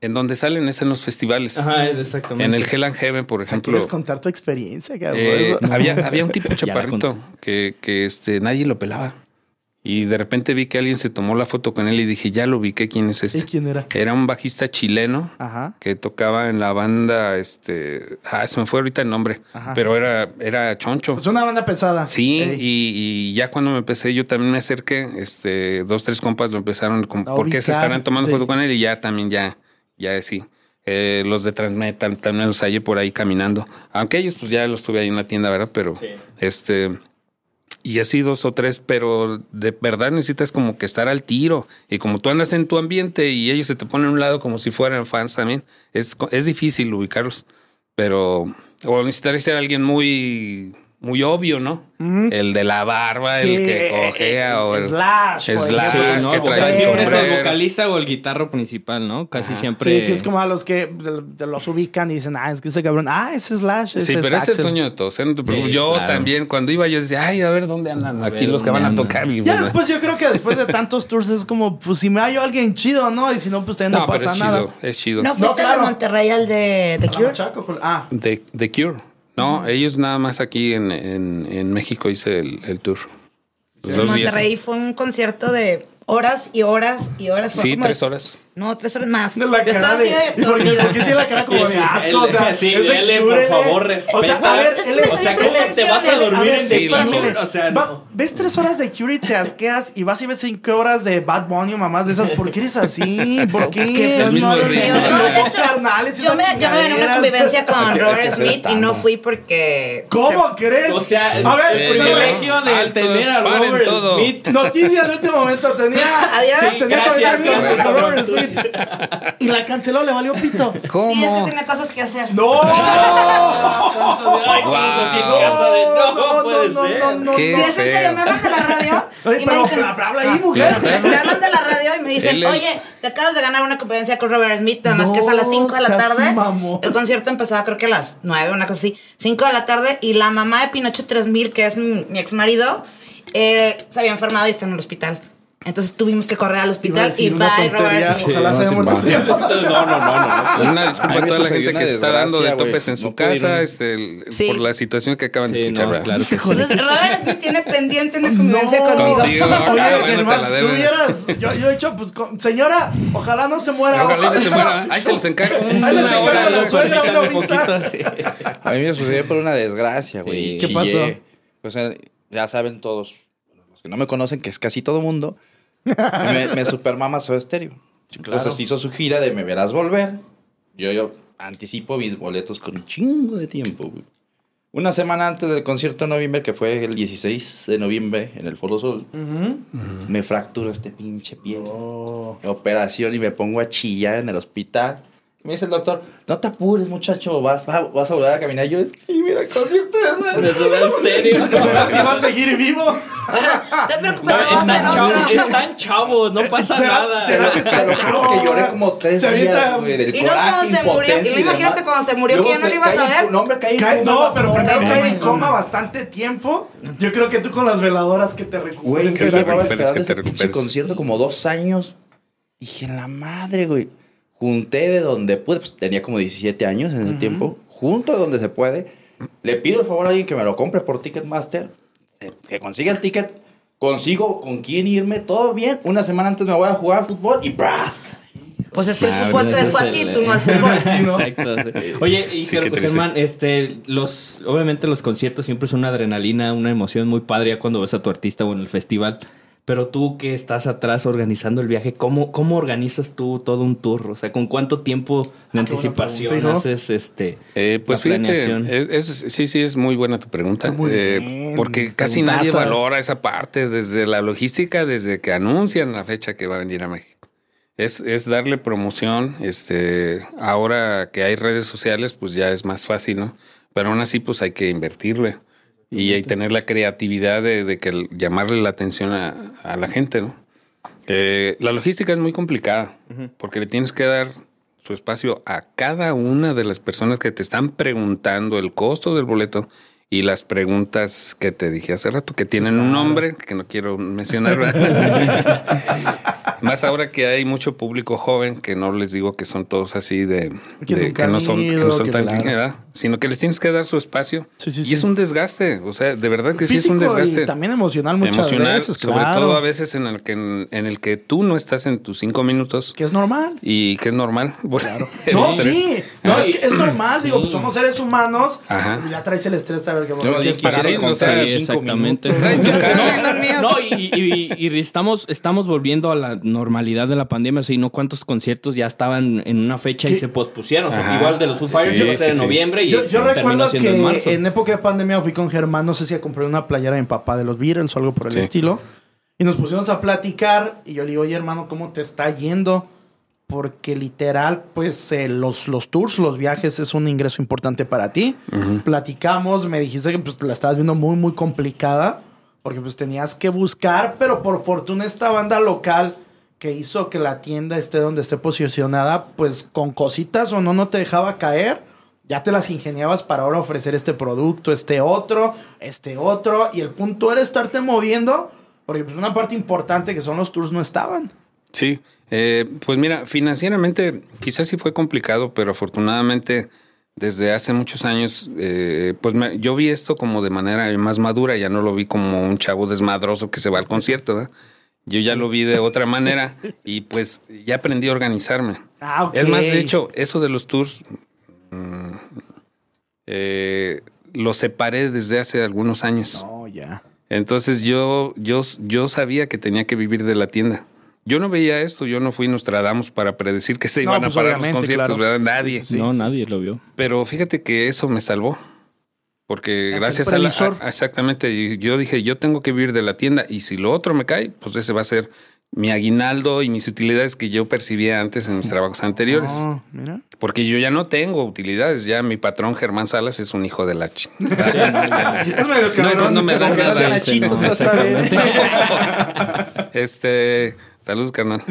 En donde salen es en los festivales. Ajá, exactamente. En el Hell and Heaven, por ejemplo. ¿Quieres contar tu experiencia, cabrón? Eh, había, había un [LAUGHS] tipo chaparrito que, que este, nadie lo pelaba. Y de repente vi que alguien se tomó la foto con él y dije, ya lo vi, ¿quién es ¿Y este? quién era? Era un bajista chileno Ajá. que tocaba en la banda, este, ah, se me fue ahorita el nombre, Ajá. pero era, era choncho. Es una banda pesada. Sí, y, y ya cuando me empecé, yo también me acerqué, este, dos, tres compas lo empezaron, con, A ¿por qué se estarán tomando sí. foto con él? Y ya también, ya, ya sí. Eh, los de Transmetal también los hallé por ahí caminando. Aunque ellos, pues ya los tuve ahí en la tienda, ¿verdad? Pero, Sí. este, y así dos o tres, pero de verdad necesitas como que estar al tiro. Y como tú andas en tu ambiente y ellos se te ponen a un lado como si fueran fans también, es, es difícil ubicarlos. Pero, o necesitaría ser alguien muy, muy obvio, ¿no? El de la barba, Sí, el que eh, cojea eh, o el Slash, Slash, Sí. ¿no? que trae siempre es el vocalista o el guitarro principal, ¿no? Casi siempre. Sí, que es como a los que los ubican y dicen, ah, es que ese cabrón, ah, ese Slash. Sí, pero ese es el Axel". sueño de todos. ¿eh? No. Sí, yo claro. también, cuando iba, yo decía, ay, a ver dónde andan A aquí ver los que van a tocar. Y, Ya después yo creo que después de tantos tours es como, pues si me hallo alguien chido, ¿no? Y si no, pues también no, no, pero pasa es nada. chido, es chido. ¿No fuiste claro. de Monterrey al de The Ah, Cure? Ah, The, The Cure. No, ellos nada más aquí en, en, en México hice el, el tour. Los En días. Monterrey fue un concierto de horas y horas y horas. Sí, como tres horas. No, tres horas más. de Yo la estaba cara así de... de ¿Y por, qué- dormida. por qué tiene la cara como de asco? o sea, sí, es de dele, por O sea, a ver, Es él es... O sea, ¿cómo te vas a dormir ver, en The. Cure? O sea, Va- no. ves tres horas de Cure y te asqueas y vas y ves cinco horas de Bad Bunny o mamás de esas. ¿Por qué eres así? ¿Por qué? El mismo ritmo. de Los carnales yo me, yo me gané una convivencia [LAUGHS] con Robert Smith y no fui porque... ¿Cómo crees? O sea, el, a ver, el privilegio de tener a Robert. Smith. Noticia de último momento. Tenía, [LAUGHS] Adiós. tenía que a Robert cabrón. Y la canceló, le valió pito. Sí, es ¿Cómo? que tiene cosas que hacer. ¡No! [LAUGHS] Ay, cosas así en casa de no, puede ser. Qué Si es en serio, me hablan de la radio Oye, y me pero dicen... habla ahí, mujer. Me hablan de la radio y me dicen, oye, te acabas de ganar una convivencia con Robert Smith, nada más que es a las No 5 de la tarde. mamón. El concierto empezaba creo que a las 9, una cosa así. 5 de la tarde y la mamá de Pinocho 3000, que es mi, mi ex marido, eh, se había enfermado y está en el hospital. Entonces tuvimos que correr al hospital y bye una Robert. Smith. Ojalá no, se haya muerto. No, no, no, no. [LAUGHS] Pues Una disculpa A toda la gente que se está dando de topes en su casa este, el- Sí. por la situación que acaban de escuchar. claro que sí. Entonces Robert Smith tiene pendiente una convivencia No. conmigo. Contigo. [LAUGHS] Oye, bueno, te Germán, la tú. Yo, yo he dicho, pues, con- señora, ojalá no se muera. Ojalá no se muera. [LAUGHS] Ahí se los encargo. Ahí les hora. la suegra, una poquito. A mí me sucedió por una desgracia, güey. ¿Qué pasó? Chillé. O sea, ya saben todos, los que no me conocen, que es casi todo mundo, me, me supermama Soda Stereo. Entonces hizo su gira de Me Verás Volver. Yo, yo anticipo mis boletos con un chingo de tiempo, güey. Una semana antes del concierto de noviembre, que fue el 16 de noviembre en el Foro Sol, Ujú. me fracturo este pinche pie. Oh. Operación y me pongo a chillar en el hospital. Me dice el doctor, no te apures, muchacho, vas, vas, vas a volver a caminar. Yo es que mira, el concierto de. ¿Será [LAUGHS] que va a seguir vivo? No te preocupes, No, están chavos, otro. están chavos, no pasa ¿Será- nada. será que está Te lo juro que lloré como tres Se días, güey, del Y no coraje, cuando se murió, y imagínate demás. cuando se murió, que ya no lo ibas a ver. No, hombre, cae en coma, no, pero primero cae en güey. coma bastante tiempo. Yo creo que tú con las veladoras que te Güey, recuperes. que te llevaba recuperes, esperando que te ese concierto como dos años. Dije, la madre, güey. Junté de donde pude, pues tenía como 17 años en ese tiempo. Junto de donde se puede. Le pido el favor a alguien que me lo compre por Ticketmaster. eh, Que consiga el ticket. Consigo con quién irme, todo bien. Una semana antes me voy a jugar fútbol y ¡bras! Pues es que el Ah, fútbol te ese dejó es a ti, el- tú no al fútbol. [LAUGHS] Exacto. sí. Oye, y Sí, qué triste. Germán, este, los, obviamente los conciertos siempre es una adrenalina, una emoción muy padre ya cuando ves a tu artista o en el festival. Pero tú que estás atrás organizando el viaje, ¿cómo, cómo organizas tú todo un tour? O sea, ¿con cuánto tiempo de Ah, anticipación pregunta, ¿no? haces este Eh, pues la fíjate, planeación? es, es- sí, sí, es muy buena tu pregunta. Muy eh, bien, porque casi nadie valora esa parte desde la logística, desde que anuncian la fecha que va a venir a México. Es, es darle promoción. Este, ahora que hay redes sociales, pues ya es más fácil, ¿no? Pero aún así, pues hay que invertirle. Y hay tener la creatividad de, de que llamarle la atención a, a la gente, ¿no? Eh, la logística es muy complicada porque le tienes que dar su espacio a cada una de las personas que te están preguntando el costo del boleto y las preguntas que te dije hace rato, que tienen un nombre que no quiero mencionar. [LAUGHS] Más ahora que hay mucho público joven, que no les digo que son todos así de, Que de- nunca que no son, que no son que tan claro. sino que les tienes que dar su espacio. Sí, sí, y sí. es un desgaste, o sea, de verdad que sí es un desgaste y también emocional muchas emocional, veces, sobre todo a veces en el que en, el que tú no estás en tus cinco minutos Que es normal. y que es normal. [LAUGHS] Claro. No, sí. No, es, que es normal. Digo, pues somos seres humanos. Ajá. Ya traes el estrés a ver qué pagar. quisiera exactamente. No, y, y- y estamos, estamos volviendo a la normalidad de la pandemia. O sea, y no cuántos conciertos ya estaban en una fecha y se pospusieron. O sea, igual de los Foo Fighters Sí, iba a ser sí, en sí. noviembre y Yo, yo terminó recuerdo siendo en marzo. que en época de pandemia fui con Germán, no sé si a comprar una playera de mi papá de los Beatles o algo por el Sí. estilo. Y nos pusimos a platicar y yo le digo, oye hermano, ¿cómo te está yendo? Porque literal, pues eh, los, los tours, los viajes es un ingreso importante para ti. Platicamos, me dijiste que pues, la estabas viendo muy, muy complicada. Porque pues tenías que buscar, pero por fortuna esta banda local que hizo que la tienda esté donde esté posicionada, pues con cositas o no, no te dejaba caer. Ya te las ingeniabas para ahora ofrecer este producto, este otro, este otro. Y el punto era estarte moviendo, porque pues una parte importante que son los tours no estaban. Sí, eh, pues mira, financieramente quizás sí fue complicado, pero afortunadamente desde hace muchos años, eh, pues me- yo vi esto como de manera más madura, ya no lo vi como un chavo desmadroso que se va al concierto, ¿verdad? Yo ya lo vi de otra manera y pues ya aprendí a organizarme. Ah. Es más, de hecho, eso de los tours mm, eh, lo separé desde hace algunos años. No, ya. Entonces yo, yo, yo sabía que tenía que vivir de la tienda. Yo no veía esto, yo no fui Nostradamus para predecir que se No, iban pues, a parar los conciertos, claro. ¿verdad? Nadie. Sí, no, sí. nadie lo vio. Pero fíjate que eso me salvó. Porque El gracias ser a la... a- exactamente, yo dije, yo tengo que vivir de la tienda y si lo otro me cae, pues ese va a ser mi aguinaldo y mis utilidades que yo percibía antes en mis trabajos anteriores. No, mira. Porque yo ya no tengo utilidades, ya mi patrón Germán Salas es un hijo de la ch... [LAUGHS] [LAUGHS] es medio No, eso no me da nada. [LAUGHS] Este, salud, carnal.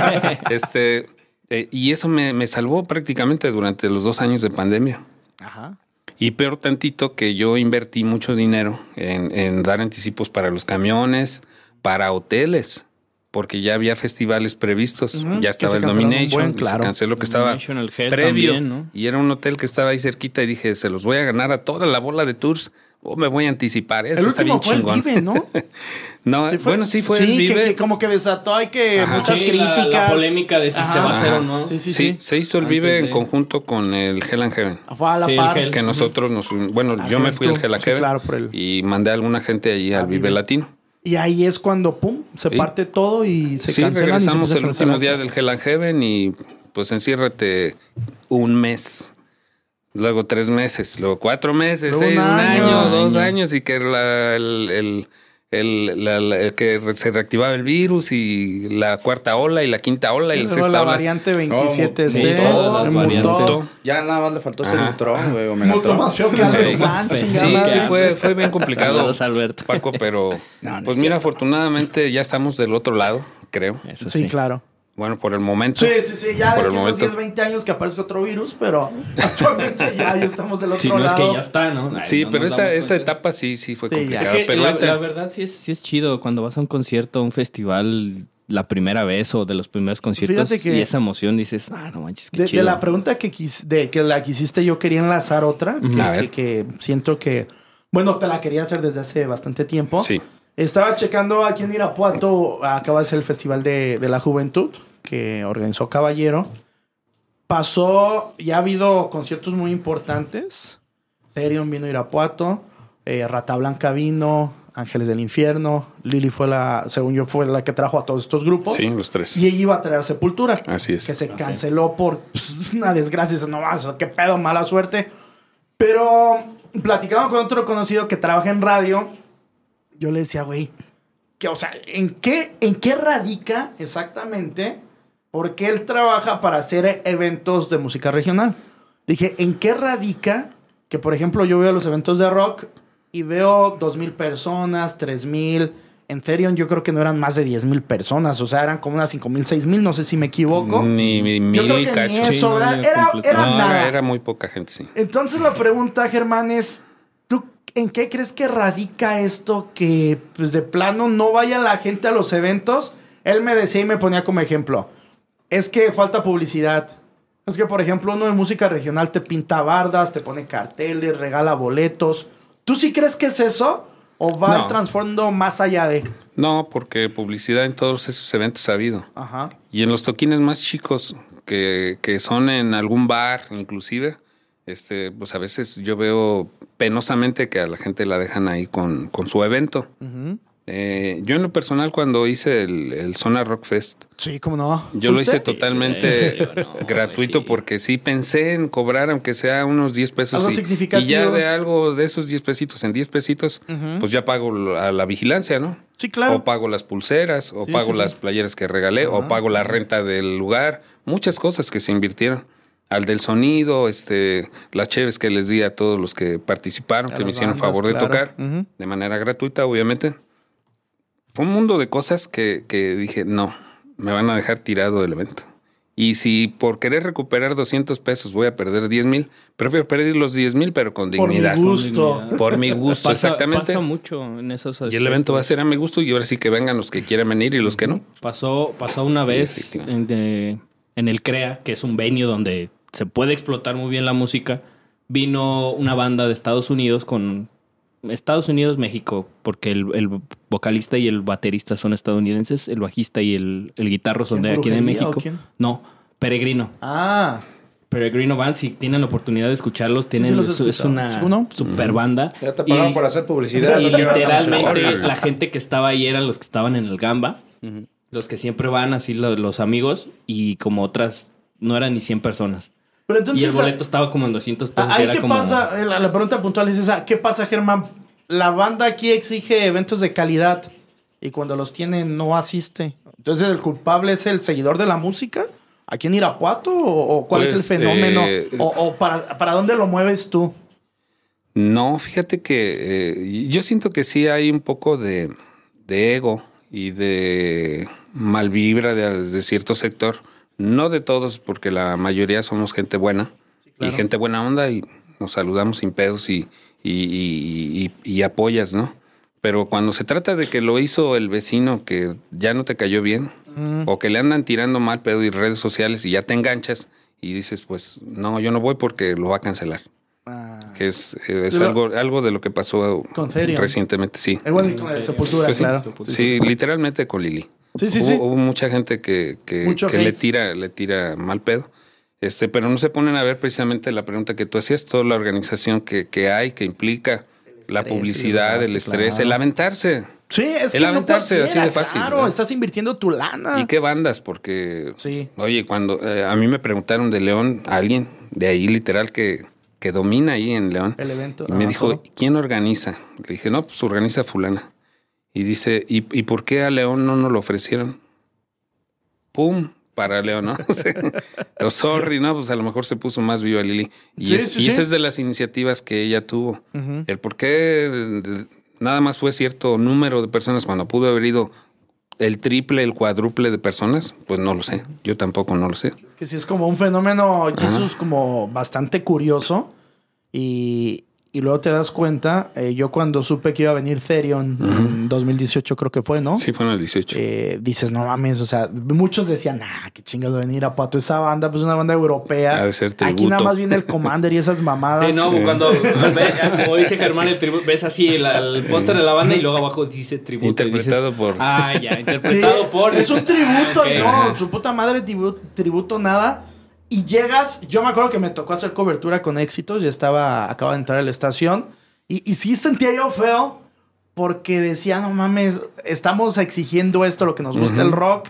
[LAUGHS] este, eh, y eso me, me salvó prácticamente durante los dos años de pandemia. Ajá. Y peor tantito que yo invertí mucho dinero en, en dar anticipos para los camiones, para hoteles, porque ya había festivales previstos, ya que estaba el Domination, buen, claro. se canceló que estaba Hell previo, también, ¿no? y era un hotel que estaba ahí cerquita y dije, se los voy a ganar a toda la bola de tours, o me voy a anticipar, eso El está último bien fue el. Vive, ¿no? [LAUGHS] no, Sí fue- bueno, sí fue sí, el que- Vive. Que, como que desató hay que Ajá. muchas Sí, la- críticas. La, polémica de si se va a hacer Ajá. o no. Sí, sí, Sí, sí. se hizo el Antes Vive en conjunto con el Hell and Heaven. Fue a la par. Hell. Que nosotros nos bueno, yo me fui al. Hell and Heaven claro, por el- y mandé a alguna gente allí al Vive. Latino. Y ahí es cuando, pum, se Sí. parte todo y se sí, cancelan. y se regresamos el último día del Hell and Heaven y pues enciérrate un mes. Luego tres meses, luego cuatro meses, Luego eh, un un año. año, dos Año. años y que la- el, el- el- la- la- que se reactivaba el virus y la cuarta ola y la quinta ola y, Y la sexta la ola. variante 27C. sí, todas las mutó. variantes. Ya nada más le faltó ese. Neutron, güey, o Mutó Megatron. más feo que Sí, Sanz, sí, Sí, fue, fue bien complicado, Saludos, Alberto. Paco, pero No, no pues es mira, cierto. afortunadamente ya estamos del otro lado, creo. Eso Sí, sí. claro. Bueno, por el momento. Sí, sí, sí, ya Por de el aquí unos momento. 10, 20 años que aparezca otro virus, pero [LAUGHS] actualmente ya, ya estamos del otro no es lado. que ya está, ¿no? Ay, Sí, no pero esta, esta etapa sí, sí fue Sí, complicada. Es que pero la, verdad sí es, sí es chido cuando vas a un concierto, a un festival, la primera vez o de los primeros conciertos que- y esa emoción dices, ah, no manches, qué De, de chido. la pregunta que, quis- de, que la quisiste, yo quería enlazar otra, que, que- que siento que, bueno, te la quería hacer desde hace bastante tiempo. Sí. Estaba checando aquí en Irapuato, acaba de ser el Festival de, de la Juventud, que organizó Caballero. Pasó, ya ha habido conciertos muy importantes. Therion vino a Irapuato, eh, Rata Blanca vino, Ángeles del Infierno, Lili fue la, según yo, fue la que trajo a todos estos grupos. Sí, los tres. Y ella iba a traer Sepultura. Así es. Que se canceló por pues, una desgracia. No más, qué pedo, mala suerte. Pero platicando con otro conocido que trabaja en radio, yo le decía, güey, que, o sea, ¿en qué, ¿en qué radica exactamente? Porque él trabaja para hacer eventos de música regional. Dije, ¿en qué radica que, por ejemplo, yo veo los eventos de rock y veo dos mil personas, tres mil, En Therion yo creo que no eran más de 10 mil personas, o sea, eran como unas 5 mil, 6 mil, no sé si me equivoco. Ni, ni yo mil era, completo. era No, nada. era muy poca gente, sí. Entonces la pregunta, Germán, es, ¿tú en qué crees que radica esto que pues de plano no vaya la gente a los eventos? Él me decía y me ponía como ejemplo, es que falta publicidad. Es que, por ejemplo, uno de música regional te pinta bardas, te pone carteles, regala boletos. ¿Tú sí crees que es eso? ¿O va No. el trasfondo más allá de...? No, porque publicidad en todos esos eventos ha habido. Ajá. Y en los toquines más chicos, que, que son en algún bar, inclusive, este, pues a veces yo veo penosamente que a la gente la dejan ahí con, con su evento. Eh, yo en lo personal, cuando hice el, el Zona Rock Fest, Sí, ¿cómo no? yo lo hice totalmente no, gratuito sí. porque sí pensé en cobrar, aunque sea unos 10 pesos. Algo y, significativo. y ya de algo de esos 10 pesitos en 10 pesitos, pues ya pago a la vigilancia, ¿no? Sí, claro. O pago las pulseras, o Sí, pago sí, las sí. playeras que regalé, o pago la renta del lugar. Muchas cosas que se invirtieron. Al del sonido, este, las cheves que les di a todos los que participaron, A que me hicieron bandas, favor de claro. tocar, de manera gratuita, obviamente. Fue un mundo de cosas que, que dije, no, me van a dejar tirado del evento. Y si por querer recuperar 200 pesos voy a perder 10 mil, prefiero perder los 10 mil, pero con Por mi dignidad. gusto. Por mi gusto, Pasa, exactamente. pasa mucho en esos Y el evento va a ser a mi gusto y ahora sí que vengan los que quieran venir y los que no. Pasó, pasó una vez en, de- en el CREA, que es un venue donde se puede explotar muy bien la música. Vino una banda de Estados Unidos con Estados Unidos, México, porque el, el vocalista y el baterista son estadounidenses, el bajista y el, el guitarro son ¿Quién, de aquí de México. quién? No, Peregrino. Ah, Peregrino Band, si tienen la oportunidad de escucharlos, tienen, sí los es, una super banda. Ya te pagaron Y- por hacer publicidad. y no literalmente la gente que estaba ahí eran los que estaban en el Gamba. Los que siempre van así lo- los, amigos y como otras no eran ni 100 personas. Pero entonces... y el boleto estaba como en 200 pesos. Ahí era qué como, pasa, la, la pregunta puntual es esa, ¿qué pasa Germán? La banda aquí exige eventos de calidad y cuando los tiene no asiste. Entonces el culpable es el seguidor de la música, aquí en Irapuato o, o cuál es Pues, el fenómeno eh, o, o para, para dónde lo mueves tú. No, fíjate que eh, yo siento que sí hay un poco de, de ego y de mal vibra de, de cierto sector. No de todos, porque la mayoría somos gente buena y gente buena onda y nos saludamos sin pedos y, y, y- y- y apoyas, ¿no? Pero cuando se trata de que lo hizo el vecino que ya no te cayó bien o que le andan tirando mal pedo y redes sociales y ya te enganchas y dices, pues no, yo no voy porque lo va a cancelar Ah, que es, eh, es Lo- algo, algo de lo que pasó Con recientemente, sí. igual con la Sepultura, Pues sí, claro. sí, literalmente con Lili. Sí, sí, hubo, sí. hubo mucha gente que, que, Mucho que le tira, le tira mal pedo. Este, pero no se ponen a ver precisamente la pregunta que tú hacías, toda la organización que, que hay, que implica la publicidad, el estrés, claro. el aventarse. Sí, es que El no aventarse así de fácil, Claro, ¿verdad? estás invirtiendo tu lana. ¿Y qué bandas? Porque, Sí. oye, cuando eh, a mí me preguntaron de León, alguien de ahí literal que, que domina ahí en León. El evento. Y me dijo. ¿quién organiza? Le dije, no, pues organiza fulana. Y dice, ¿y, y por qué a León no nos lo ofrecieron? ¡Pum! Para León, ¿no? [LAUGHS] O sea, oh, sorry, ¿no? Pues a lo mejor se puso más viva Lili. Y, Sí, es- sí, y sí. esa es de las iniciativas que ella tuvo. Ujú. El por qué eh, nada más fue cierto número de personas cuando pudo haber ido el triple, el cuádruple de personas, pues no lo sé. Yo tampoco no lo sé. Que sí es como un fenómeno, Jesús, como bastante curioso. Y, y luego te das cuenta, eh, yo cuando supe que iba a venir Therion en 2018 creo que fue, ¿no? Sí, fue en el 18. Eh, dices, no mames, o sea, muchos decían, ah, qué chingas va a venir a Pato esa banda, pues una banda europea. Ha de ser Aquí nada más viene el Commander y esas [LAUGHS] mamadas. Sí, no, cuando [LAUGHS] como dice Germán, el tributo, ves así el, el póster de la banda y luego abajo dice tributo. Interpretado dices, por- Ah, ya, [LAUGHS] Sí, interpretado por. Es un tributo, Ah, no, su puta madre tributo, tributo nada. Y llegas, yo me acuerdo que me tocó hacer cobertura con éxitos, ya estaba, acaba de entrar a la estación. Y, y sí sentía yo feo, porque decía, no mames, estamos exigiendo esto, lo que nos gusta el rock.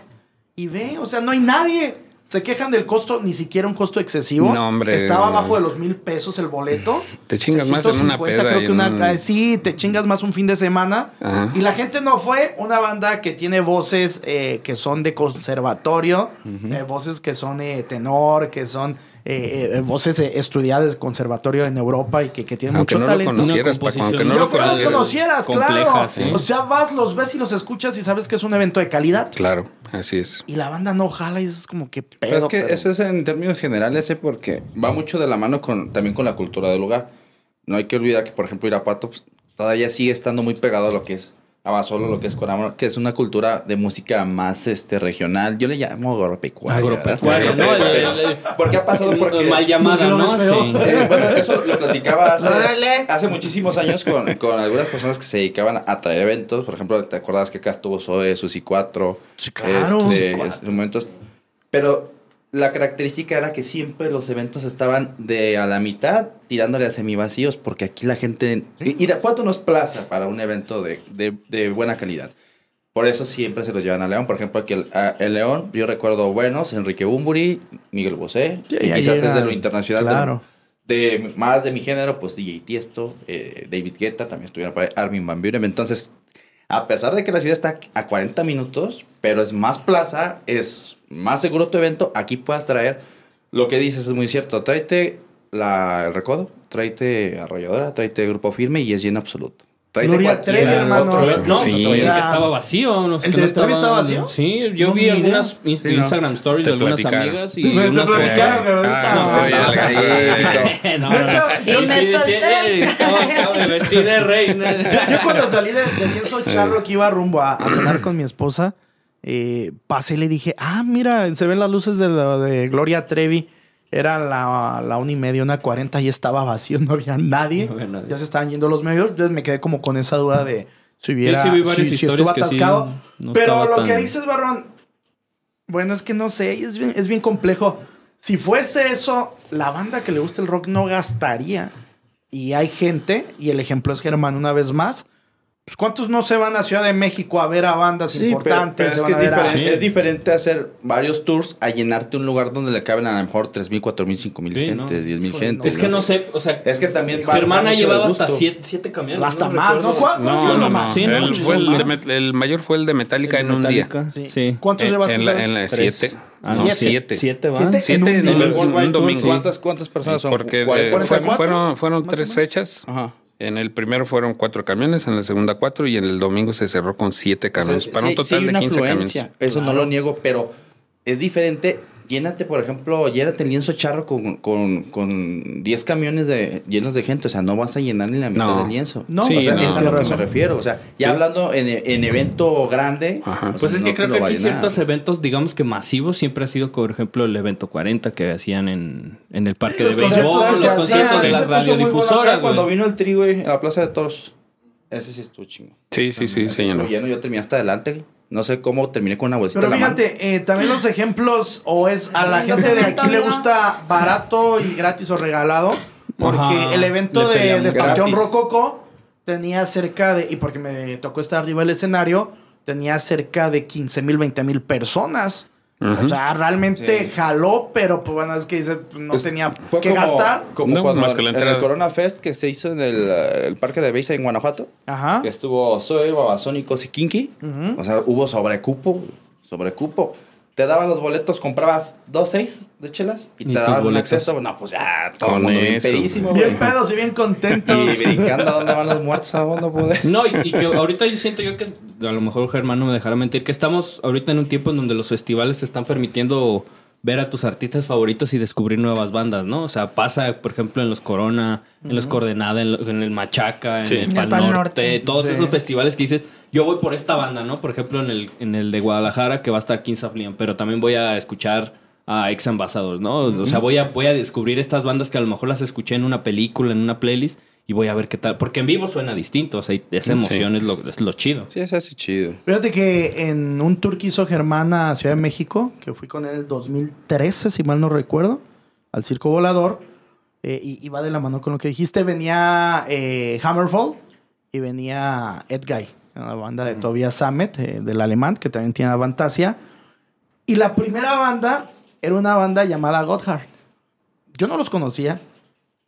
Y ve, o sea, no hay nadie. Se quejan del costo, ni siquiera un costo excesivo. No, hombre. Estaba abajo de los mil pesos el boleto. Te chingas más en una 650, peda creo y que en una, un- Sí, te chingas más un fin de semana. Ajá. Y la gente no fue una banda que tiene voces eh, que son de conservatorio, eh, voces que son eh, tenor, que son eh, eh, voces eh, estudiadas de conservatorio en Europa y que, que tienen Aunque mucho no lo talento. conocieras, Paco, aunque no lo conocieras. conocieras, compleja, claro. sí. O sea, vas, los ves y los escuchas y sabes que es un evento de calidad. Claro, así es. Y la banda no jala y es como que pedo. Pero es que pero- eso es en términos generales, ¿eh? porque va mucho de la mano con también con la cultura del lugar. No hay que olvidar que, por ejemplo, Irapuato pues, todavía sigue estando muy pegado a lo que es Abasolo, lo que es Coramor, que es una cultura de música más este regional. Yo le llamo agropecuaria. Agropecuaria. ¿no? Porque ha pasado porque... Mal llamada, ¿no? Sí. Eh, bueno, eso lo platicaba hace, hace muchísimos años con, con algunas personas que se dedicaban a traer eventos. Por ejemplo, ¿te acuerdas que acá estuvo Zoe, Susi 4? Sí, claro. Este, Susi en sus momentos. Pero la característica era que siempre los eventos estaban de a la mitad tirándole a semivacíos, porque aquí la gente... Irapuato no es plaza para un evento de, de- de buena calidad. Por eso siempre se los llevan a León. Por ejemplo, aquí el, a- el León, yo recuerdo buenos, Enrique Bumburi, Miguel Bosé, Sí, y quizás es de lo internacional. claro. de más de mi género, pues DJ Tiesto, eh, David Guetta, también estuvieron por ahí, Armin Van Buren. Entonces, a pesar de que la ciudad está a 40 minutos, pero es más plaza, es más seguro tu evento, aquí puedas traer lo que dices, es muy cierto. Tráete la, el recodo, tráete arrolladora, tráete grupo firme y es lleno absoluto. Gloria Trevi, hermano. otro- No, Sí. pues, o sea, que estaba vacío. No sé, ¿el que de no Trevi estaba vacío? Sí, yo No, vi algunas in- Sí, no. Instagram stories de algunas platicaron. amigas y Te- te unas platicaron que no Ah, estaba. no. [LAUGHS] No, De no, hecho, no. y me solté. estaba acá de vestir de reina. [LAUGHS] Yo cuando salí de, Lienzo Charro que iba rumbo a, cenar con mi esposa, eh, pasé y le dije, ah, mira, se ven las luces de Gloria Trevi. Era la, la una y media, una cuarenta y estaba vacío, [LAUGHS] no había nadie. No había nadie. Ya se estaban yendo los medios. Entonces me quedé como con esa duda de si hubiera, sí si, estuvo sí, atascado. no Pero lo tan- que dices, Barrón, bueno, es que no sé, es bien, es bien complejo. Si fuese eso, la banda que le gusta el rock no gastaría. Y hay gente, y el ejemplo es Germán una vez más. Pues ¿Cuántos no se van a Ciudad de México a ver a bandas Sí, pero, importantes? pero se es que es a a- diferente, Sí. es diferente hacer varios tours a llenarte un lugar donde le caben a lo mejor 3.000, 4.000, 5.000 Sí, ¿no? gentes, 10.000 Híjole, gentes. Es que no sé, o sea, Es que también mucho llevado del hasta gusto. siete, siete camiones. Hasta no más. ¿no? ¿Cuál- No, no, más? no. Sí, ¿no? El, fue el, de más. Met- el mayor fue el de Metallica en un día. Metallica, Sí. ¿Cuántos En, llevaste? en la, en la siete. Ah, no, no, siete. Siete van. Siete. Siete En un El domingo. ¿Cuántas, ¿Cuántas personas son? Porque ¿Cuál- eh, cuál- fue- 44? fueron, fueron tres fechas. Ajá. En el primero fueron cuatro camiones, en la segunda cuatro y en el domingo se cerró con siete camiones. O sea, para un sí- total de una 15 afluencia, camiones. Eso no lo niego, pero es diferente. Llénate, por ejemplo, llénate el lienzo charro con, con, con 10 camiones de, llenos de gente. O sea, no vas a llenar ni la mitad No. del lienzo. No, Sí, o sea, no. es a lo que me refiero. O sea, ya Sí. hablando en, en evento grande. Ajá. o sea, Pues es no que creo que aquí ciertos eventos, digamos que masivos, siempre ha sido, por ejemplo, el evento 40 que hacían en, en el parque Sí, de béisbol, los conciertos de las radiodifusoras, Cuando vino el tri, güey, a la Plaza de Toros. Ese sí estuvo chingo. Sí, sí, sí, Ese se llenó. estuvo lleno. Yo terminé hasta adelante. No sé cómo terminé con una bolsita Pero en la mano. fíjate, eh, también los ejemplos, o es a la gente de aquí le gusta barato y gratis o regalado, porque Ajá, el evento de, de Panteón. Rococo tenía cerca de, y porque me tocó estar arriba del escenario, tenía cerca de 15 mil, 20 mil personas. O sea, realmente Sí. jaló, pero pues bueno, es que dice, no tenía que como- gastar. Como No, cuando más que la en el Corona Fest que se hizo en el, eh, el parque de Beisa en Guanajuato. Ajá. Que estuvo Zoe, Babasónicos y Kinky. Ujú. O sea, hubo sobrecupo. Sobrecupo. Te daban los boletos, comprabas dos seis de chelas y, Y te daban un acceso. No, pues ya, todo el mundo bien eso. pedísimo, Bien güey. pedos y bien contentos. Y brincando a dónde van los muertos, a dónde poder. No, y, y que ahorita yo siento yo que, a lo mejor Germán no me dejará mentir, que estamos ahorita en un tiempo en donde los festivales te están permitiendo ver a tus artistas favoritos y descubrir nuevas bandas, ¿no? O sea, pasa, por ejemplo, en los Corona, en los Coordenada, en, lo- en el Machaca, en Sí. el En el Pal Norte, Norte. todos Sí. esos festivales que dices, yo voy por esta banda, ¿no? Por ejemplo, en el, en el de Guadalajara, que va a estar Kings of Leon, pero también voy a escuchar a Ex Ambassadors, ¿no? O sea, voy a, voy a descubrir estas bandas que a lo mejor las escuché en una película, en una playlist, y voy a ver qué tal. Porque en vivo suena distinto, o sea, y esa emoción es, lo, es lo chido. Sí, es así chido. Fíjate que en un tour que hizo Germán a Ciudad de México, que fui con él en el 2013, si mal no recuerdo, al Circo Volador, eh, y iba de la mano con lo que dijiste, venía eh, Hammerfall y venía Ed Guy, una banda de Tobias Sammet, eh, del alemán, que también tiene Fantasia. Y la primera banda era una banda llamada Gotthard. Yo no los conocía.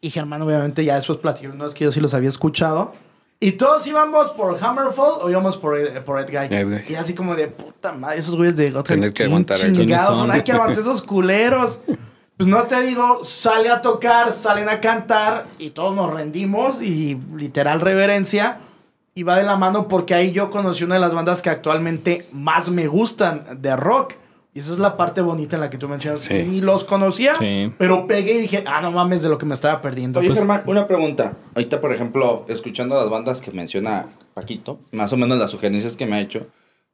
Y Germán, obviamente, ya después platicó. No es que yo sí los había escuchado. Y todos íbamos por Hammerfall o íbamos por, eh, por Ed Guy. Ed Guy. Y así como de puta madre, esos güeyes de Gotthard. Tener que ¿quién aguantar chingados son? Hay que aguantar esos culeros. pues no te digo, sale a tocar, salen a cantar y todos nos rendimos y literal reverencia. Y va de la mano porque ahí yo conocí una de las bandas que actualmente más me gustan de rock. Y esa es la parte bonita en la que tú mencionas. Sí. Ni los conocía, Sí. pero pegué y dije, ah, no mames de lo que me estaba perdiendo. Oye, Pues, Germán, una pregunta. Ahorita, por ejemplo, escuchando las bandas que menciona Paquito, más o menos las sugerencias que me ha hecho,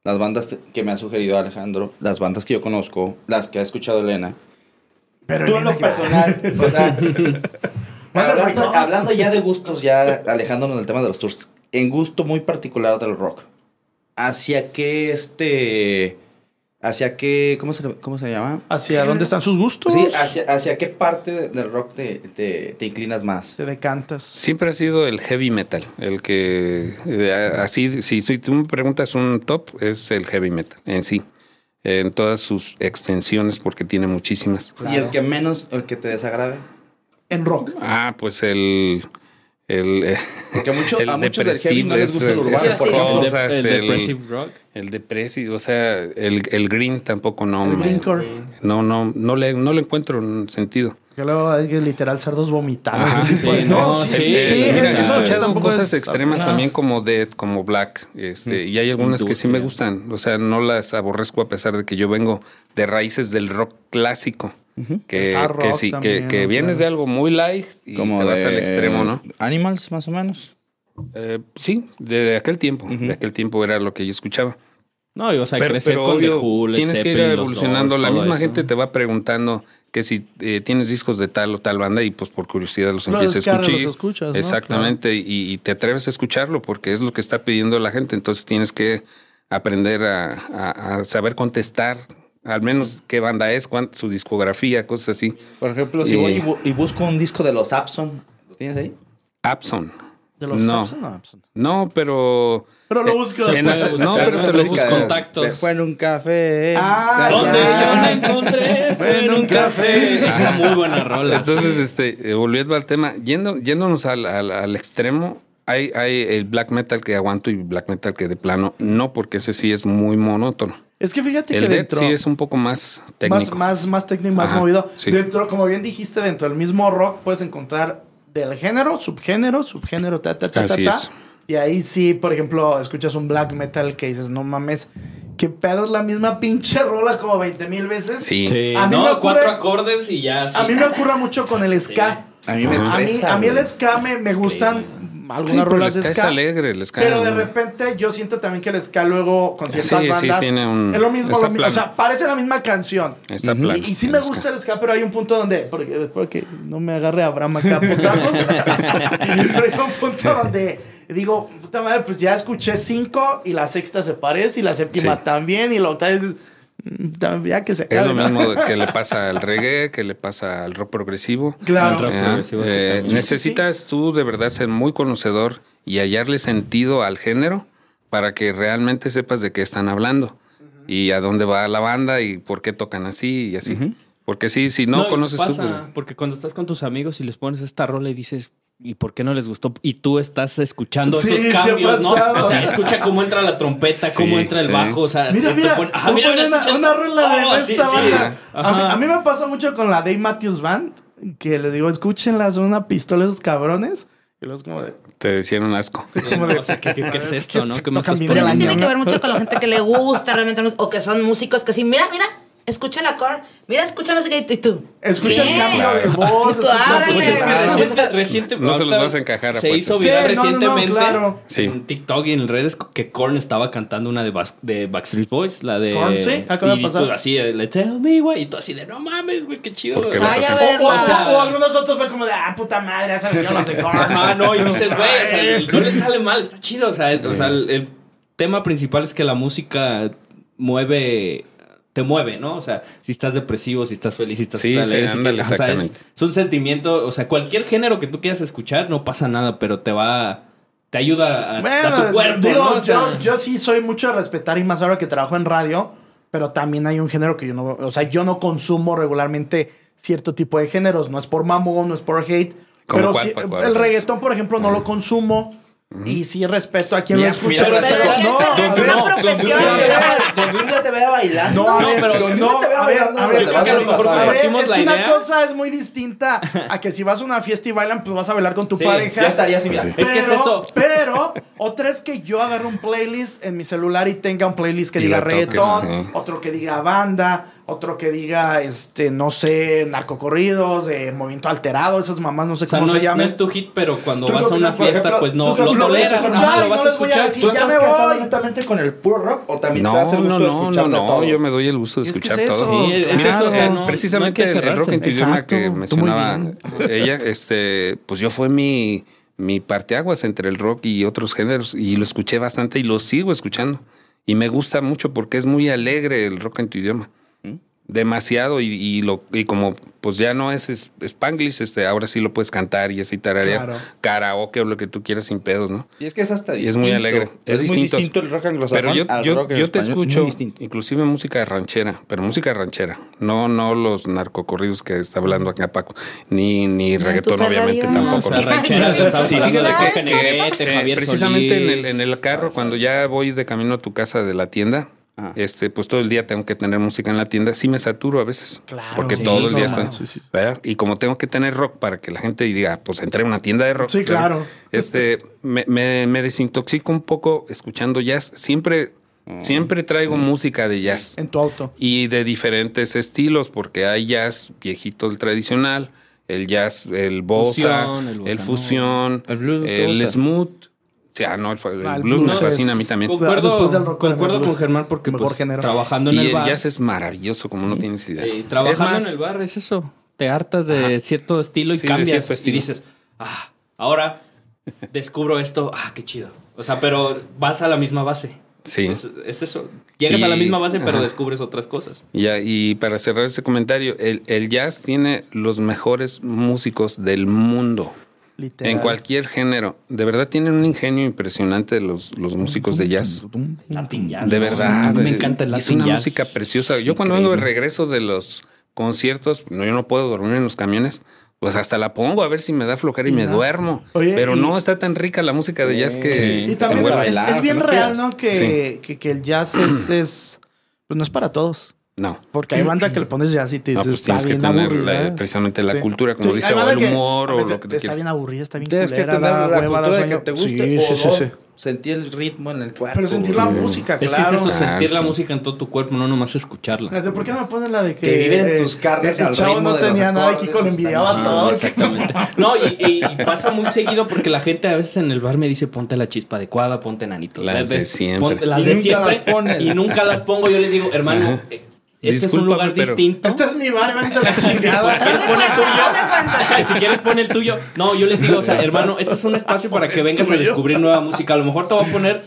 las bandas que me ha sugerido Alejandro, las bandas que yo conozco, las que ha escuchado Elena. pero Tú en lo personal, o sea, [LAUGHS] hablando, hablando ya de gustos, ya alejándonos del tema de los tours, en gusto muy particular del rock, ¿hacia qué este... ¿Hacia qué... ¿Cómo se, le- cómo se llama? ¿Hacia dónde están sus gustos? Sí, hacia, hacia qué parte de- del rock te, te, te inclinas más. Te decantas. Siempre ha sido el heavy metal, el que eh, así, si, si tú me preguntas un top, es el heavy metal en sí, en todas sus extensiones, porque tiene muchísimas. ¿Y el que menos, el que te desagrade? En rock. Ah, pues el... El, eh, Porque mucho- el a muchos del heavy no depresivo les gusta el es- urbano, por favor. El, de- cosas, el el- Depressive Rock. El depresivo, o sea, el, el green tampoco no El me- greencore. no, no, no le, no le encuentro un sentido. Que luego hay que literal cerdos vomitados. [LAUGHS] Sí, no, sí, sí, sí, mira, sí. escuchado tampoco cosas es- extremas no. también como Dead, como Black, este, y hay algunas que sí me Industria. gustan, o sea, no las aborrezco a pesar de que yo vengo de raíces del rock clásico, que, que sí, también, que, vienes Claro. de algo muy light y te vas al extremo, ¿no? Animals, más o menos. Eh, sí, de, de aquel tiempo, de aquel tiempo era lo que yo escuchaba. No, y, o sea, pero, crecer pero con obvio, The Who, Led tienes que ir evolucionando. Doors, La misma eso. gente te va preguntando que si eh, tienes discos de tal o tal banda y pues por curiosidad los empiezas a escuchar. los escuchas, ¿no? Exactamente, y, y te atreves a escucharlo porque es lo que está pidiendo la gente. Entonces tienes que aprender a, a- a saber contestar, al menos qué banda es, cuán- su discografía, cosas así. Por ejemplo, si Y- voy y, bu- y busco un disco de los Abson, ¿lo tienes ahí? Abson. De los no. Samson, no, Samson. No, pero. Pero lo eh, busco. después. no, pero te lo busco. contactos. Se fue en un café. Ah, ¿Dónde ya. yo la encontré? Fue en un café. [LAUGHS] Esa muy buena rola. Entonces, este, eh, volviendo al tema, yendo, yéndonos al, al- al extremo, hay, hay el black metal que aguanto y black metal que de plano no, porque ese sí es muy monótono. Es que fíjate El que dentro... sí es un poco más más, técnico. más, más técnico, más Ajá, movido. sí. Dentro, como bien dijiste, dentro del mismo rock puedes encontrar del género, subgénero, subgénero, ta, ta, ta, ta, Así ta. es. Y ahí sí, por ejemplo, escuchas un black metal que dices, no mames, ¿qué pedo es la misma pinche rola como 20 mil veces? Sí. Sí, A mí me no, ocurre- cuatro acordes y ya. A mí me ocurre mucho con el ska. A mí me A mí, estresa. a mí el ska me, me gustan Sí, algunas rolas el de ska es ska. alegre, el ska Pero de repente yo siento también que el ska luego con ciertas Sí, sí, bandas tiene un- es lo mismo, lo mismo, o sea, parece la misma canción. Está Y- Y, sí me ska. gusta el ska, pero hay un punto donde porque, porque no me agarre Abraham acá a putazos. [LAUGHS] pero hay un punto donde digo, puta madre, pues ya escuché cinco y la sexta se parece y la séptima Sí. también y la octava es ya que se Es lo ¿no? mismo [LAUGHS] que le pasa al reggae, que le pasa al rock progresivo. Claro. Rock progresivo, Eh, necesitas tú de verdad ser muy conocedor y hallarle sentido al género para que realmente sepas de qué están hablando y a dónde va la banda y por qué tocan así y así. Porque sí, si no, y conoces pasa, tú. pues, Porque cuando estás con tus amigos y les pones esta rola y dices, ¿y por qué no les gustó? Y tú estás escuchando Sí, esos sí cambios, ¿no? O sea, escucha cómo entra la trompeta, Sí, cómo entra el sí. bajo, o sea, Mira, mira, pone- ah, mira, una, una rola de Oh, esta sí, sí. banda. A mí, a mí me pasa mucho con la Dave Matthews Band, que les digo, escúchenla, son una pistola esos cabrones. Y luego es como de... Te decían un asco. Como de O sea, ¿qué, qué- qué es esto, no? ¿Qué me estás Pero eso tiene que ¿no? ver mucho con la gente que le gusta realmente o que son músicos que sí, mira, mira, escucha el acorde, mira, escucha no sé qué y tú. Escucha el cambio de voz. Tú, Pues que reciente, reciente- No se los vas a encajar a Se hizo viral recientemente en TikTok y en redes que Korn estaba cantando una de, Backstreet Boys, la de Korn, sí, acaba de y pasar. tú así, de, le tell me, güey, y tú así de no mames, güey, qué chido. O Vaya a tocan. O, algunos otros fue como de, ah, puta madre, esas yo las de Korn. [LAUGHS] Ah, no, y dices, güey, o sea, [LAUGHS] no le sale mal, está chido. O sea, o sea el, el tema principal es que la música mueve, te mueve, ¿no? O sea, si estás depresivo, si estás feliz, si estás Sí, sí, alegre, si ándale, que- o sea, es, exactamente. es un sentimiento, o sea, cualquier género que tú quieras escuchar, no pasa nada, pero te va, te ayuda a, a Bueno, tu cuerpo, digo, ¿no? O sea, yo, yo sí soy mucho de respetar y más ahora que trabajo en radio, pero también hay un género que yo no, o sea, yo no consumo regularmente cierto tipo de géneros, no es por mamón, no es por hate, ¿Cómo pero cuál, sí, cuál, cuál? el reggaetón, por ejemplo, no lo consumo y sí respeto a quien Mira, lo escucha. Pero Pero es que no, es una profesión. donde un te vea bailando. No, a No, ver, pero pero si no, no te veo a ver, bailando, a ver, yo a creo que a ver, lo mejor a ver, compartimos es la que una idea. cosa es muy distinta a que si vas a una fiesta y bailan, pues vas a bailar con tu Sí, pareja. Ya estaría mira. Sí. Es que es eso. Pero otra es que yo agarro un playlist en mi celular y tenga un playlist que Y diga reggaetón, otro que diga banda, otro que diga, este, no sé, narcocorridos, de movimiento alterado, esas mamás, no sé O sea, cómo no se es, no llaman. es tu hit, pero cuando ¿Tú vas a una fiesta, ejemplo? pues no ¿Tú qué lo toleras, y lo no vas a escuchar. ¿Tú ya estás casado voy. netamente con el puro rock o también No, te das el gusto no, de no, no, no, todo? yo me doy el gusto de Es que escuchar es todo. Sí, es Claro. eso, o sea, no, Precisamente no el rock en tu idioma que mencionaba ella, este, pues yo fue mi, mi parteaguas entre el rock y otros géneros y lo escuché bastante y lo sigo escuchando. Y me gusta mucho porque es muy alegre el rock en tu idioma. Demasiado y, y lo y como pues ya no es, es Spanglish, este, ahora sí lo puedes cantar y así tararear Claro. karaoke o lo que tú quieras sin pedos, ¿no? Y es que es hasta Y distinto. es muy alegre. Es, Es muy distinto. distinto el rock anglosajón Pero yo, al yo, rock en yo te español, escucho, distinto. inclusive música ranchera, pero música ranchera, no no los narcocorridos que está hablando acá Paco, ni, ni reggaetón obviamente tampoco. [LAUGHS] [LAUGHS] eh, precisamente en el, en el carro, cuando ya voy de camino a tu casa de la tienda, Ajá. este, pues todo el día tengo que tener música en la tienda, sí me saturo a veces, Claro, porque sí, todo el día estoy, sí. Y como tengo que tener rock para que la gente diga, pues entré a una tienda de rock. Sí, claro. Este, me, me, me desintoxico un poco escuchando jazz. Siempre, Mm, siempre traigo música de jazz. En tu auto. Y de diferentes estilos, porque hay jazz viejito, el tradicional, el jazz, el bossa, Fusión, el bossa fusión, El smooth. Sí, ah, no, el, el Ah, el blues, blues me fascina es- a mí también. Concuerdo, Después del rock, concuerdo el blues, con Germán porque mejor pues, género. trabajando en Y el el bar. jazz es maravilloso, como no tienes idea. Sí, trabajando más, en el bar es eso. Te hartas de cierto estilo y Sí, cambias. Y dices, ah, ahora descubro esto. Ah, qué chido. O sea, pero vas a la misma base. Sí. Es, es eso. Llegas Y- a la misma base, pero ajá. descubres otras cosas. Ya, y para cerrar ese comentario, el, el jazz tiene los mejores músicos del mundo. Literal. En cualquier género. De verdad tienen un ingenio impresionante los, los músicos de jazz. Latin jazz. De verdad. A mí me encanta el Latin Es una jazz. música preciosa. Yo cuando vengo de regreso de los conciertos, no, yo no puedo dormir en los camiones. Pues hasta la pongo a ver si me da flojera y me duermo. Oye, Pero y- no está tan rica la música de jazz que, Sí. Y también es, bailar, es bien real, quieras. ¿no? Que, que, que el jazz es, es. Pues no es para todos. No. Porque hay banda que le pones jazz y te No, dices, pues está tienes que bien tener aburrida. la- precisamente la Sí. cultura, como Sí, dice, o el que, humor, o lo que tú Está bien aburrida, está bien Tienes que culera, tener da la hueva, da cultura de que te guste Sí, o sí, sí, no, sí. sentir el ritmo en el cuerpo. Pero sentir la música, Es que claro. es eso, Ah, sentir la música en todo tu cuerpo, no nomás escucharla. Desde, ¿Por qué no me ponen la de que, Que viven en eh, tus carnes el al chavo ritmo no de tenía nada aquí con envidiaba todo? Exactamente. No, y, y- y pasa muy seguido porque la gente a veces en el bar me dice ponte la chispa adecuada, ponte nanito. Las de siempre. ponte las Y de nunca siempre. las pones. Y nunca las pongo. Yo les digo, hermano, eh, este es un lugar pero- distinto. Este es mi bar, a la [LAUGHS] chingada. [LAUGHS] De cuenta, haz de cuenta. si quieres pon el tuyo. No, yo les digo, o sea, hermano, este es un espacio para que vengas a descubrir nueva música. A lo mejor te voy a poner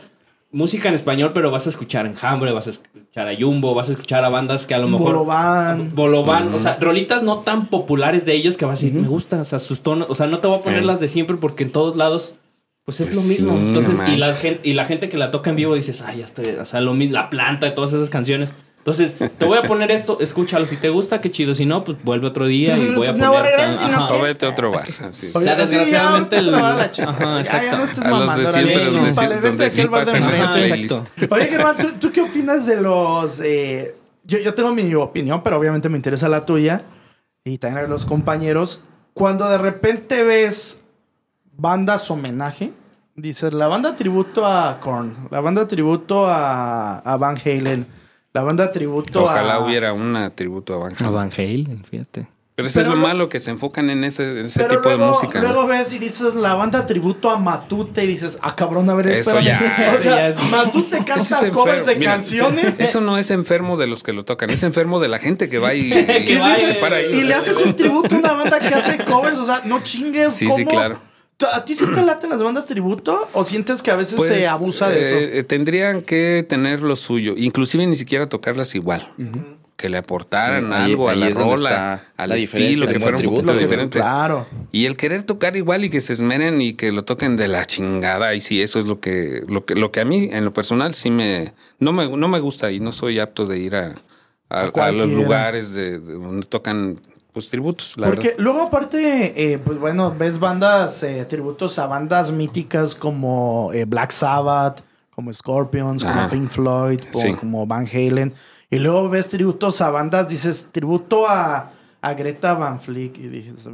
música en español, pero vas a escuchar Enjambre, vas a escuchar a Jumbo, vas a escuchar a bandas que a lo mejor... Bolobán. Bolobán, o sea, rolitas no tan populares de ellos que vas a decir, me gusta, o sea, sus tonos, o sea, no te voy a poner las de siempre porque en todos lados, pues es lo Sí, mismo. no Entonces, y la, gente, y la gente que la toca en vivo dices, ay, ya estoy, o sea, lo mismo, la planta y todas esas canciones. Entonces, te voy a poner esto, escúchalo. Si te gusta, qué chido. Si no, pues vuelve otro día y voy a No poner. si no Ajá. O vete a otro bar. Así. Oye, sea, sí, desgraciadamente ya, el- a la. Ajá, Ya, ya exacto. no de mamando, sí- vete aquí sí al bar de enfrente. Oye, Germán, ¿tú, tú qué opinas de los... eh, yo, yo tengo mi opinión, pero obviamente me interesa la tuya. Y también la de los compañeros. Cuando de repente ves bandas homenaje, dices, la banda tributo a Korn, la banda tributo a, a Van Halen, la banda tributo Ojalá a... hubiera un tributo a Van A Halen. Van Halen, fíjate. Pero eso Pero es lo lo- malo, que se enfocan en ese, en ese Pero tipo luego, de música. ¿no? luego ves y dices la banda tributo a Matute y dices, ah, cabrón, a ver, Eso espérame. ya, [LAUGHS] o eso sea, ya es- Matute [LAUGHS] canta es covers de Mira, canciones. Eso no es enfermo de los que lo tocan, es enfermo de la gente que va y, [LAUGHS] y- Que y va y- se para ahí. Y le haces un tributo a una banda que hace covers, o sea, no chingues. Sí, ¿cómo? sí, claro. ¿Tú- ¿A ti sí te laten las bandas tributo o sientes que a veces pues, se abusa de eso? eh, tendrían que tener lo suyo, inclusive ni siquiera tocarlas igual. Que le aportaran Ahí- algo a la rola, al la estilo, diferencia, que fuera un buen poquito tributo. diferente. Claro. Y el querer tocar igual y que se esmeren y que lo toquen de la chingada, y sí, eso es lo que, lo que, lo que a mí, en lo personal, sí me, no me, no me gusta y no soy apto de ir a, a- A a los lugares de, de donde tocan pues tributos, la Porque verdad. luego aparte, eh, pues bueno, ves bandas, eh, tributos a bandas míticas como eh, Black Sabbath, como Scorpions, como Ajá. Pink Floyd, o Sí. como Van Halen. Y luego ves tributos a bandas, dices tributo a, a Greta Van Fleet. Y dices, o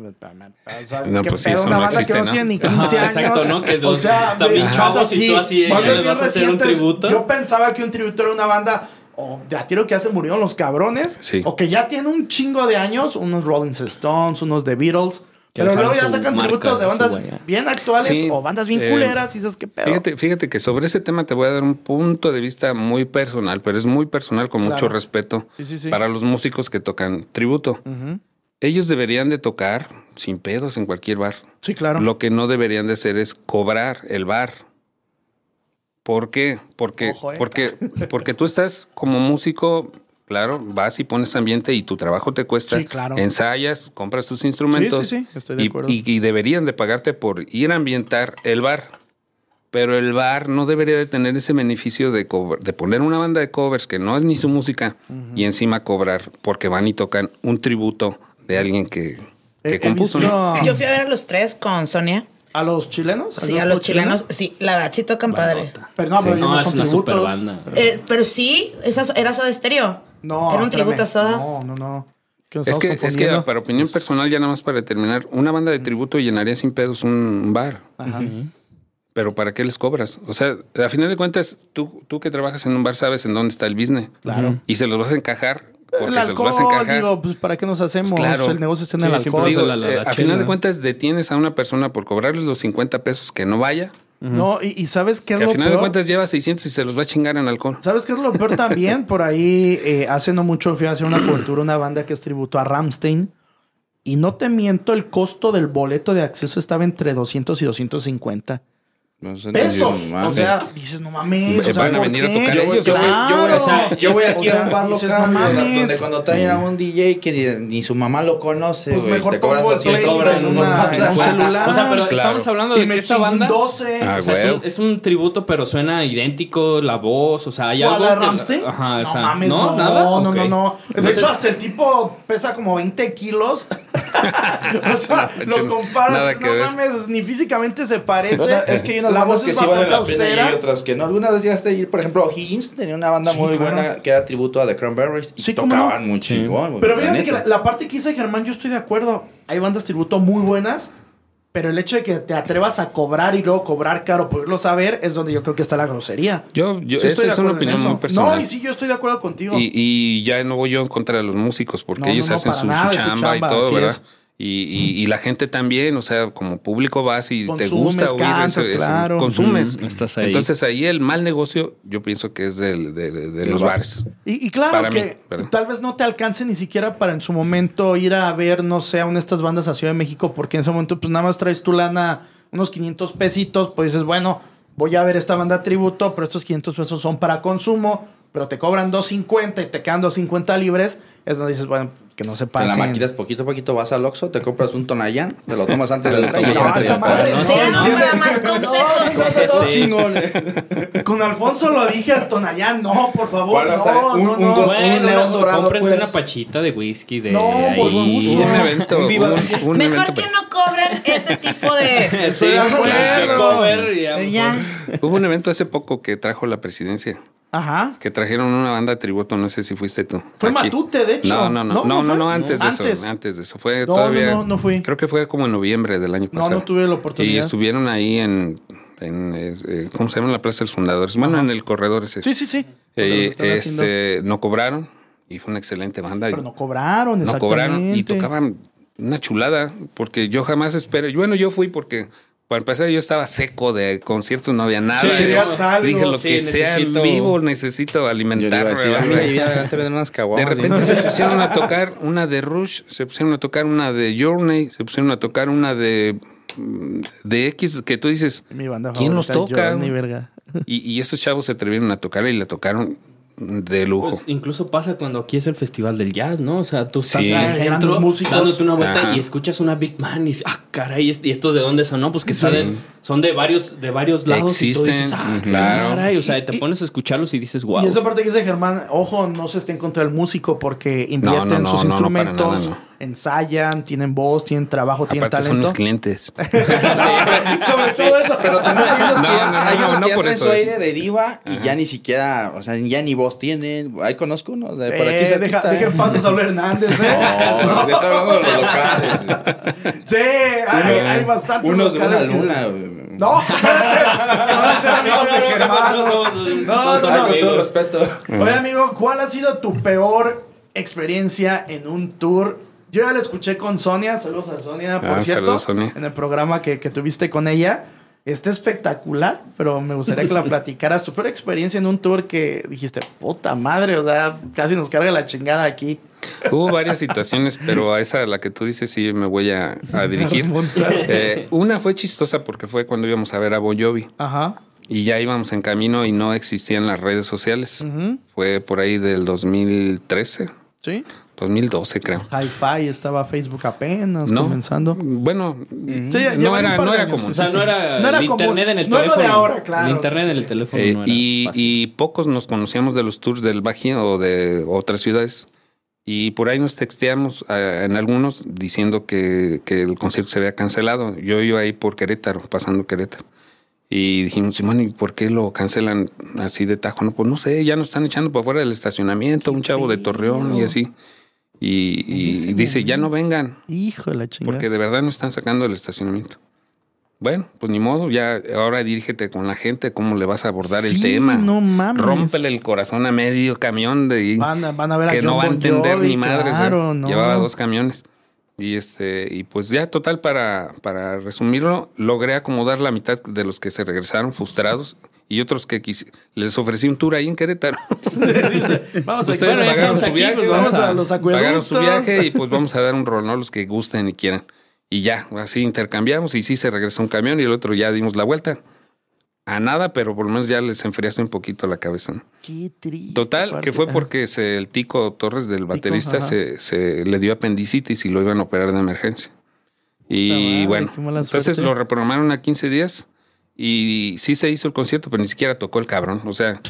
sea, No, ¿qué pues sí, pedo? Una no banda existe, que no, ¿no? tiene ni Ajá, 15 años. exacto, ¿no? Que los- también de- chavos y tú así, bandas ¿le vas a hacer un tributo? Yo pensaba que un tributo era una banda o de a tiro que ya se murieron los cabrones, Sí. o que ya tienen un chingo de años, unos Rolling Stones, unos The Beatles, Que pero luego ya sacan marca, tributos de bandas bien actuales Sí, o bandas bien eh, culeras y dices, ¿qué pedo? Fíjate, fíjate que sobre ese tema te voy a dar un punto de vista muy personal, pero es muy personal con mucho respeto Sí, sí, sí. para los músicos que tocan tributo. Ellos deberían de tocar sin pedos en cualquier bar. Sí, claro. Lo que no deberían de hacer es cobrar el bar. ¿Por qué? Porque, Ojo, eh. porque, porque tú estás como músico, claro, vas y pones ambiente y tu trabajo te cuesta. Sí, claro. Ensayas, compras tus instrumentos. Sí, sí, sí, estoy de y, acuerdo. y- y deberían de pagarte por ir a ambientar el bar. Pero el bar no debería de tener ese beneficio de, cover- de poner una banda de covers que no es ni su música y encima cobrar porque van y tocan un tributo de alguien que, que He- he compuso. Yo fui a ver a los tres con Sonia. ¿A los chilenos? ¿Al Sí, a los chileno? chilenos. Sí, la verdad sí tocan padre. Pero no, pero ellos No, no es son una tributos. super banda. Eh, pero sí, esa era Soda Stereo. No, Era un tributo a. Soda. No, no, no. Que Es que, es que para opinión personal, ya nada más para terminar, una banda de tributo llenaría sin pedos un bar. Ajá. Pero ¿para qué les cobras? O sea, a final de cuentas, tú, tú que trabajas en un bar sabes en dónde está el business. Claro. Y se los vas a encajar porque El se los vas a alcohol, encajar. digo, pues ¿para qué nos hacemos? Claro. El negocio está en Sí, el alcohol. digo, la- la- eh, a final de cuentas, detienes a una persona por cobrarles los 50 pesos que no vaya, No, y, y ¿sabes qué es que a lo final de cuentas lleva 600 y se los va a chingar en alcohol. ¿Sabes qué es lo peor también? Por ahí, eh, hace no mucho fui a hacer una cobertura, una banda que es tributo a Ramstein. Y no te miento, el costo del boleto de acceso estaba entre 200 y 250 No sé, pesos. no. O sea, dices, no mames. Eh, o sea, van a ¿por venir a tocar yo, ellos, yo voy- Claro. yo voy, o sea, yo voy o aquí sea, a un bar local no donde- mames. donde cuando traen a un DJ que ni, ni su mamá lo conoce, Pues mejor te cobran pongo el 200 play cobran no un celular. O sea, pero Claro. estamos hablando de que esta banda. 12. Ah, o sea, es, un, es un tributo, pero suena idéntico la voz. O sea, hay ¿O a algo. la que- Ramstein? Ajá, o no sea, mames, no, no, nada. no, no, Ok. no. De hecho, hasta el tipo pesa como 20 kilos. [LAUGHS] o sea, lo comparas. No mames, ni físicamente se parece. [LAUGHS] Es que hay unas la bandas voz que es sí valen bastante la pena y austera. otras que no. Alguna vez llegaste a ir, por ejemplo, O'Higgins tenía una banda Sí, muy claro. buena que era tributo a The Cranberries y Sí, ¿cómo tocaban no? muy chingón. Pero la fíjate que la, la parte que dice Germán, yo estoy de acuerdo. Hay bandas tributo muy buenas. Pero el hecho de que te atrevas a cobrar y luego cobrar caro por irlo a ver es donde yo creo que está la grosería. Yo, yo, Sí esa es una opinión muy personal. No, y sí, yo estoy de acuerdo contigo. Y, y ya no voy yo en contra de los músicos porque No, ellos no, hacen su, chamba, y todo, ¿verdad? es. Y, y- y la gente también, o sea, como público vas y te gusta oír cantas, eso, eso, claro. consumes. Estás ahí. Entonces ahí el mal negocio, yo pienso que es del- de, de- de los bares. Y, y claro Para que tal vez no te alcance ni siquiera para en su momento ir a ver, no sé, a una de estas bandas a Ciudad de México, porque en ese momento pues nada más traes tu lana, unos 500 pesitos, pues dices, bueno, voy a ver esta banda tributo, pero estos 500 pesos son para consumo, pero te cobran 250 y te quedan 250 libres, es donde dices, bueno, que no se Te pasen. la maquilas poquito a poquito, vas al Oxxo, te compras un Tonayán, te lo tomas antes del tomas No, esa madre, no, no. [LAUGHS] Con Alfonso lo dije al Tonayán, no, por favor, no, un- no, un no. Bueno, dorado, cómprense pues. una pachita de whisky de No, ahí. volvamos Un No. evento, Un un, viva- un Mejor evento. que no cobren ese tipo de. [LAUGHS] Sí. Hubo un evento hace poco que trajo la presidencia. Ajá. Que trajeron una banda de tributo, no sé si fuiste tú. Fue Aquí. Matute, de hecho. No, no, no, No, no, ¿no no, no, antes de eso, antes de eso. Fue No, todavía. no, no, no fui. Creo que fue como en noviembre del año No, pasado. no tuve la oportunidad. Y estuvieron ahí en, en eh, eh, ¿cómo se llama? La Plaza de los Fundadores. Bueno, en el corredor ese. Sí, sí, sí. Eh, haciendo. este, no cobraron y fue una excelente banda. Pero no cobraron, No cobraron y tocaban una chulada, porque yo jamás espero. Bueno, yo fui porque para empezar yo estaba seco de conciertos, no había nada. Sí, algo. Dije lo Sí, que sea en vivo, necesito Yo le alimentar. iba a decir, a mí me adelante venden unas De repente se [LAUGHS] pusieron a tocar una de Rush, se pusieron a tocar una de Journey, se pusieron a tocar una de mm, de X que tú dices, Mi banda ¿quién los toca? Johnny, verga. Y, y estos chavos se atrevieron a tocar y la tocaron de lujo. Pues incluso pasa cuando aquí es el festival del jazz, ¿no? O sea, tú estás Sí. en el centro músicos. dándote una vuelta Ajá. y escuchas una Big Man y dices, ah, caray, ¿y estos de dónde son? No, pues que Sí. son, son de varios, de varios lados. y tú Existen, dices, ah, claro. caray", O sea, Y- te y- pones a escucharlos y dices, wow. Y esa parte que dice Germán, ojo, no se estén contra el músico porque invierten no, en no, sus no, no, para instrumentos, nada, ensayan, tienen voz, tienen trabajo, tienen Aparte son talento. mis clientes. [LAUGHS] Sobre todo eso. Pero también hay unos que No, ya, no, hay no, unos no que ya traen eso su es. aire de diva y ya ni siquiera, o sea, ya ni voz tienen. Ahí conozco uno de por aquí Eh, cerquita, deja, deja ¿eh? paz a Saúl Hernández, ¿eh? No, de estoy hablando de los locales. Sí, hay, hay bastantes Unos de una locales se- luna. No, espérate, que van a ser amigos de Germán. No, no, no, con todo respeto. Oye, amigo, ¿cuál ha sido tu peor experiencia en un tour? Yo ya la escuché con Sonia, saludos a Sonia, por Ah, cierto, saludos, Sonia. en el programa que, que tuviste con ella. Está espectacular, pero me gustaría que la [LAUGHS] platicaras. Tu peor experiencia en un tour que dijiste, puta madre, o sea, casi nos carga la chingada aquí. Hubo varias situaciones, pero a esa a la que tú dices sí me voy a, a dirigir. [LAUGHS] Eh, una fue chistosa porque fue cuando íbamos a ver a Bon Jovi Ajá. y ya íbamos en camino y no existían las redes sociales. Ujú. Fue por ahí del 2013, Sí. 2012 creo. Hi-Fi, estaba Facebook apenas No, comenzando. Bueno, Sí, no era, no era común. O sea, no era, No era el común. internet en el No teléfono. de ahora, claro, El internet sí, en sí, el sí. teléfono Eh, no era y, fácil. y pocos nos conocíamos de los tours del Bajío o de otras ciudades. Y por ahí nos texteamos eh, en algunos diciendo que, que el concierto se había cancelado. Yo iba ahí por Querétaro, pasando Querétaro. Y dijimos, Simón, ¿y por qué lo cancelan así de tajo? No, pues no sé, ya nos están echando por fuera del estacionamiento, un chavo de Torreón y así. Y, y dice, ya no vengan, Hijo de la chingada. porque de verdad no están sacando del estacionamiento. Bueno, pues ni modo, ya ahora dirígete con la gente, cómo le vas a abordar el tema. no mames. Rómpele el corazón a medio camión de Van a, van a ver a que no va a entender Jovi, ni madres. ¿eh? Claro, no. Llevaba dos camiones. Y este, y pues ya total para, para resumirlo, logré acomodar la mitad de los que se regresaron frustrados y otros que les ofrecí un tour ahí en Querétaro. [LAUGHS] Vamos a Ustedes Bueno, pagaron su aquí, viaje, pues vamos vamos a los. Pagaron su viaje y pues vamos a dar un rol, ¿no? Los que gusten y quieran. Y ya, así intercambiamos y sí se regresó un camión y el otro ya dimos la vuelta. A nada, pero por lo menos ya les enfriaste un poquito la cabeza. ¿no? Qué triste. Total, que fue porque se- el Tico Torres del baterista se, se le dio apendicitis y lo iban a operar de emergencia. Y madre, bueno, entonces lo reprogramaron a 15 días y sí se hizo el concierto, pero ni siquiera tocó el cabrón. O sea,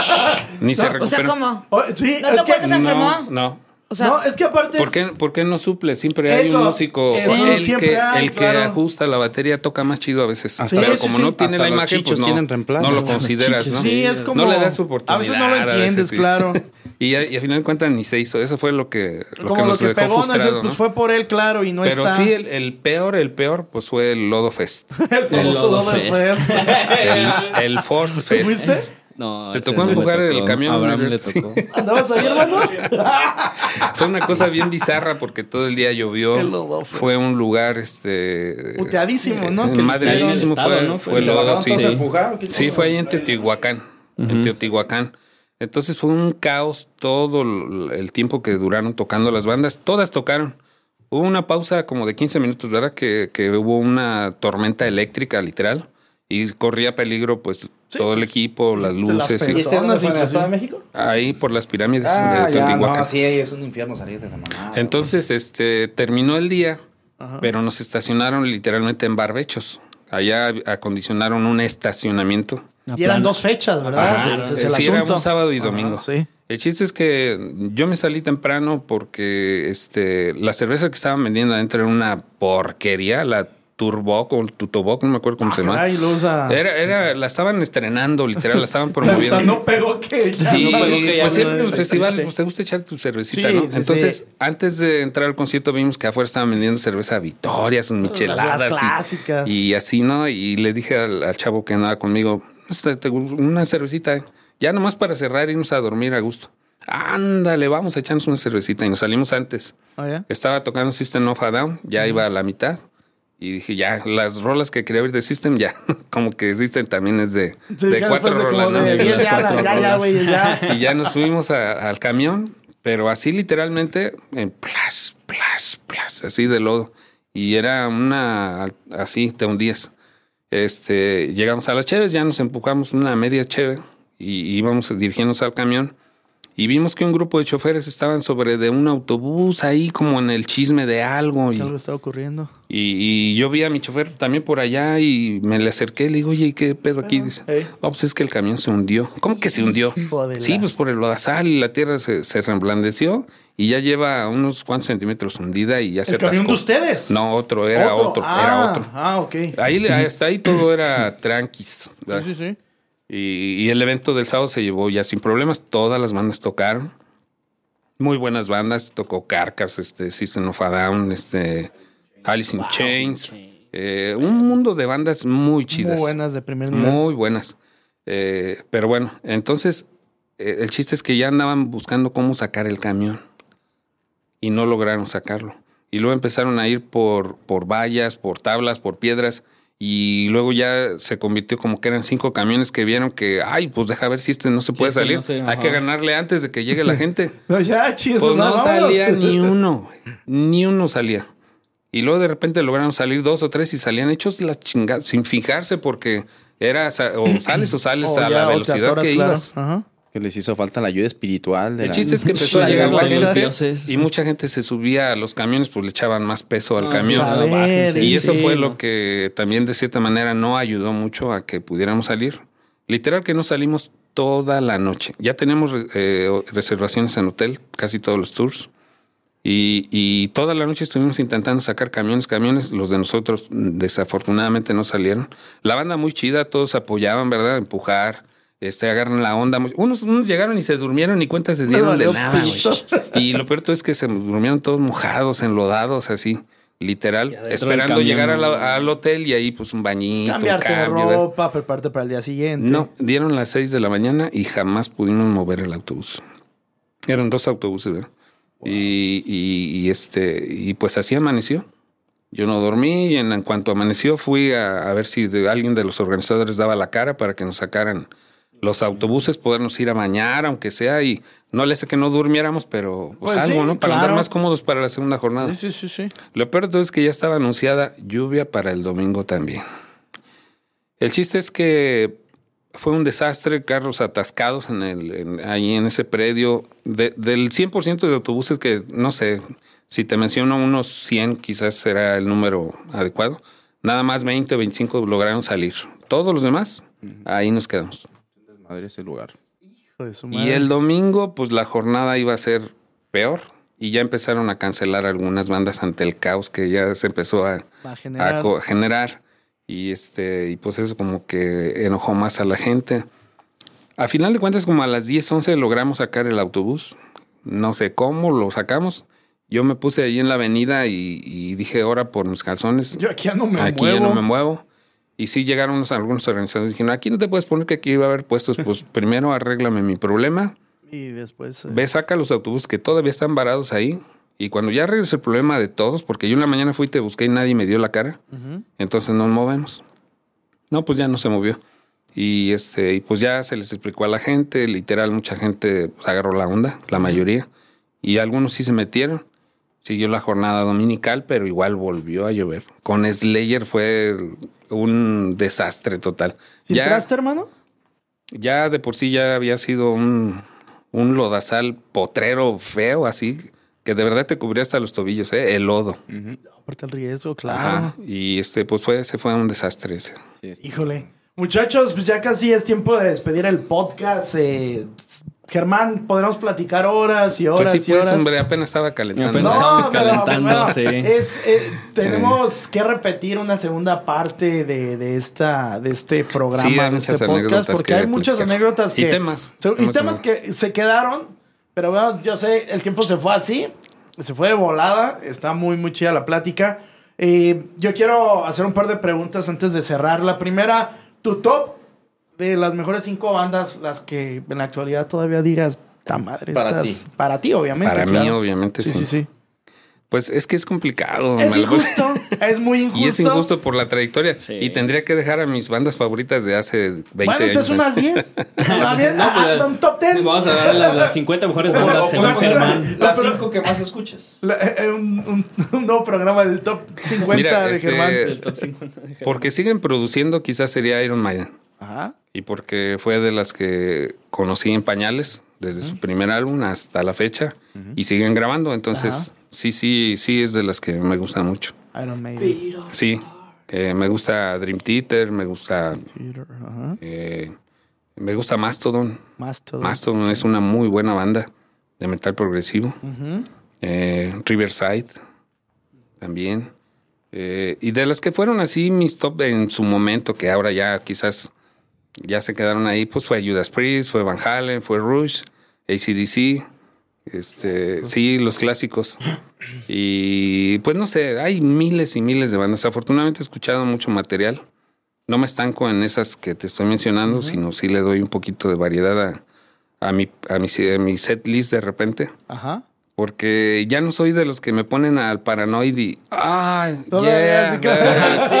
[LAUGHS] ni se recuperó. O sea, ¿cómo? Oh, sí, ¿No es tocó que, el que se enfermó? No, no. O sea, no, es que aparte ¿Por es- qué, por qué no suple? Siempre hay Eso, un músico. eso el que, hay, el que claro. ajusta la batería toca más chido a veces. Hasta pero los- como sí, no sí. tiene Hasta la imagen, pues no, tienen reemplazo. no lo consideras, ¿no? Sí, es como. No le das oportunidad. A veces no lo entiendes, sí. claro. [LAUGHS] Y, a- y al final de cuentas ni se hizo. Eso fue lo que, lo que como lo nos que dejó pegó, frustrado, pues ¿no? fue por él, claro, y no Pero está. sí, el, el peor, el peor, pues fue el Lodo Fest. [LAUGHS] el famoso Lodo Fest. [LAUGHS] El, Force ¿Tú Fest. fuiste? No, ¿Te tocó no empujar el tocó. camión, A Abraham le Alberto? tocó. [LAUGHS] ¿Andabas ahí, hermano? [LAUGHS] Fue una cosa bien bizarra porque todo el día llovió. El Lodo. Fue un lugar, este... Puteadísimo, ¿no? eh, Madridísimo fue, ¿no? fue el ¿Se lodo, sí. empujar? Sí, fue ahí en Teotihuacán. En Teotihuacán. Entonces fue un caos todo el el tiempo que duraron tocando las bandas. Todas tocaron. Hubo una pausa como de 15 minutos, ¿verdad? Que, que hubo una tormenta eléctrica, literal. Y corría peligro, pues, todo el equipo, las luces. ¿Y y- este en México? ahí por las pirámides Ah, de Teotihuacán. no, sí, es un infierno salir de esa mamada. Entonces, este, terminó el día, pero nos estacionaron literalmente en barbechos. Allá acondicionaron un estacionamiento. Y eran dos fechas, ¿verdad? Ajá, es sí, era un sábado y domingo. Ajá, sí. El chiste es que yo me salí temprano porque este, la cerveza que estaban vendiendo adentro era una porquería, la Turboc o Tutoboc, no me acuerdo cómo se llama. Caray, lo usa. Era, era, la estaban estrenando, literal, la estaban [LAUGHS] promoviendo. no pegó que ya no pegó que ya pues siempre en los festivales, pues te gusta echar tu cervecita, Sí, ¿no? sí, Entonces, antes de entrar al concierto vimos que afuera estaban vendiendo cerveza Victoria, sus micheladas. las clásicas. Y, así, ¿no? Y le dije al, al chavo que andaba conmigo, "Este, te- una cervecita, ya nomás para cerrar irnos a dormir a gusto. Ándale, vamos a echarnos una cervecita. Y nos salimos antes. Ah. Estaba tocando System of a Down, ya iba a la mitad. Y dije, ya, las rolas que quería oír de System, ya, [LAUGHS] como que System también es de, Sí, de ya cuatro de rolas, ¿no? de De diez, las ya, cuatro ya, ya, rolas. güey, ya. [LAUGHS] Y ya nos fuimos a- al camión, pero así literalmente, en plas, plas, plas, así de lodo. Y era una, así, te hundías. Este, llegamos a las Cheves, ya nos empujamos una media Cheve y íbamos dirigiéndonos al camión. Y vimos que un grupo de choferes estaban sobre de un autobús ahí como en el chisme de algo. Y, Algo está ocurriendo. y, y yo vi a mi chofer también por allá y me le acerqué. Le digo, oye, ¿y ¿qué pedo aquí? Dice, Ey. no, pues es que el camión se hundió. ¿Cómo que se hundió? Sí, pues por el lodazal y la tierra se, se reblandeció y ya lleva unos cuantos centímetros hundida y ya se ¿El camión de atascó. ustedes? No, otro, era otro, ah, era otro. Ah, ok. Ahí, hasta ahí todo era tranquis. ¿verdad? Sí, sí, sí. Y, y el evento del sábado se llevó ya sin problemas. Todas las bandas tocaron. Muy buenas bandas. Tocó Carcas, este, System of a Down, este, Alice in Chains. eh, un mundo de bandas muy chidas. Muy buenas de primer nivel. Muy buenas. Eh, pero bueno, entonces eh, el chiste es que ya andaban buscando cómo sacar el camión y no lograron sacarlo. Y luego empezaron a ir por, por vallas, por tablas, por piedras. Y luego ya se convirtió como que eran cinco camiones que vieron que, ay, pues deja ver si este no se puede salir. no sé, Hay ajá. que ganarle antes de que llegue la gente. [LAUGHS] No, ya, chis, Pues no salía [LAUGHS] ni uno, ni uno salía. Y luego de repente lograron salir dos o tres y salían hechos la chingada, sin fijarse porque era o sales o sales O a ya, la velocidad atoras, que claro. ibas. Ajá. Que les hizo falta la ayuda espiritual. De El la- chiste es que [LAUGHS] empezó a llegar la gente Dioses. y mucha gente se subía a los camiones, pues le echaban más peso al Ah, camión. ver. Y eso Sí, fue lo que también de cierta manera no ayudó mucho a que pudiéramos salir. Literal que no salimos toda la noche. Ya tenemos eh, reservaciones en hotel, casi todos los tours. Y, y toda la noche estuvimos intentando sacar camiones, camiones. Los de nosotros mm, desafortunadamente no salieron. La banda muy chida, todos apoyaban, ¿verdad? Empujar, este, agarran la onda. Unos, unos llegaron y se durmieron y cuentas se dieron de nada, güey. [LAUGHS] Y lo peor todo es que se durmieron todos mojados, enlodados, así, literal, esperando camión, llegar a ¿no? la- al hotel y ahí pues un bañito, un Cambiarte de ropa, prepararte para el día siguiente. No, dieron las seis de la mañana y jamás pudimos mover el autobús. Eran dos autobuses, ¿verdad? Y, y- y, este, y pues así amaneció. Yo no dormí y en, en cuanto amaneció fui a, a ver si de- alguien de los organizadores daba la cara para que nos sacaran los autobuses, podernos ir a bañar, aunque sea, y no le hace que no durmiéramos, pero pues, Pues algo, sí, ¿no? Para claro. andar más cómodos para la segunda jornada. Sí, sí, sí, sí. Lo peor de todo es que ya estaba anunciada lluvia para el domingo también. El chiste es que fue un desastre, carros atascados en el, en- ahí en ese predio. De- del 100% de autobuses que, no sé, si te menciono unos 100 quizás será el número adecuado. Nada más 20 o 25 lograron salir. Todos los demás, ahí nos quedamos. Madre ese lugar. Hijo de su Y madre. el domingo, pues la jornada iba a ser peor. Y ya empezaron a cancelar algunas bandas ante el caos que ya se empezó a, generar. a co- generar. Y este, y pues eso como que enojó más a la gente. A final de cuentas, como a las 10, 11 logramos sacar el autobús. No sé cómo lo sacamos. Yo me puse ahí en la avenida y, y dije, ahora por mis calzones. Yo aquí ya no me aquí muevo. ya no me muevo. Y sí llegaron unos- algunos organizadores y dijeron, aquí no te puedes poner que aquí iba a haber puestos. Pues [LAUGHS] primero arréglame mi problema. Y después. eh, Ve, saca los autobuses que todavía están varados ahí. Y cuando ya arregles el problema de todos, porque yo en la mañana fui, te busqué y nadie me dio la cara, entonces nos movemos. No, pues ya no se movió. Y este, y pues ya se les explicó a la gente, literal, mucha gente pues, agarró la onda, la mayoría. Y algunos sí se metieron. Siguió la jornada dominical, pero igual volvió a llover. Con Slayer fue un desastre total. ¿Sí Ya- entraste, hermano? ya de por sí ya había sido un, un lodazal potrero feo, así, que de verdad te cubría hasta los tobillos, ¿eh? el lodo. Aparte el riesgo, claro. Ajá. Y este, pues fue, se fue un desastre ese. Híjole. Muchachos, pues ya casi es tiempo de despedir el podcast. eh, Germán, podremos platicar horas y horas Pues sí, y pues, horas. hombre, apenas estaba calentando. Apenas. No, pero, pues, calentando, sí. es, eh, tenemos que repetir una segunda parte de, de esta, de este programa, Sí, hay de este podcast, porque que hay muchas platicar. anécdotas Y que... temas. se- y Temas temas que se quedaron, pero bueno, yo sé, el tiempo se fue así, se fue de volada, está muy, muy chida la plática. Eh, yo quiero hacer un par de preguntas antes de cerrar. La primera, tu top de las mejores cinco bandas, las que en la actualidad todavía digas, ta madre, Para estas- Para ti, obviamente. Para mí, obviamente, Sí, sí. sí, sí. Pues es que es complicado. Es injusto, es muy injusto. [LAUGHS] Y es injusto por la trayectoria. Sí. Y tendría que dejar a mis bandas favoritas de hace 20 Bueno, años. entonces unas 10. Más bien, No, pues, un top 10. Vamos a dar las, las 50 mejores bandas según Germán. La Las pro- cinco que más escuchas. La- eh, un, un- un nuevo programa del top 50 Mira, de este, Germán. Top 50 de Germán. Porque siguen produciendo, quizás sería Iron Maiden. Ajá. Y porque fue de las que conocí en pañales, desde su primer álbum hasta la fecha y siguen grabando. Entonces, sí, sí, sí es de las que me gustan mucho. Iron Maiden. Sí, eh, me gusta Dream Theater, me gusta, eh, me gusta Mastodon. Mastodon. Mastodon es una muy buena banda de metal progresivo. Eh, Riverside también. Eh, y de las que fueron así mis top en su momento, que ahora ya quizás ya se quedaron ahí, pues fue Judas Priest, fue Van Halen, fue Rush, ACDC, este, sí, los clásicos. Y pues no sé, hay miles y miles de bandas. Afortunadamente he escuchado mucho material. No me estanco en esas que te estoy mencionando, sino sí le doy un poquito de variedad a, a mi, a mi, a mi set list de repente. Ajá. Porque ya no soy de los que me ponen al paranoid y. ¡Ay! Todavía yeah. [LAUGHS] Sí,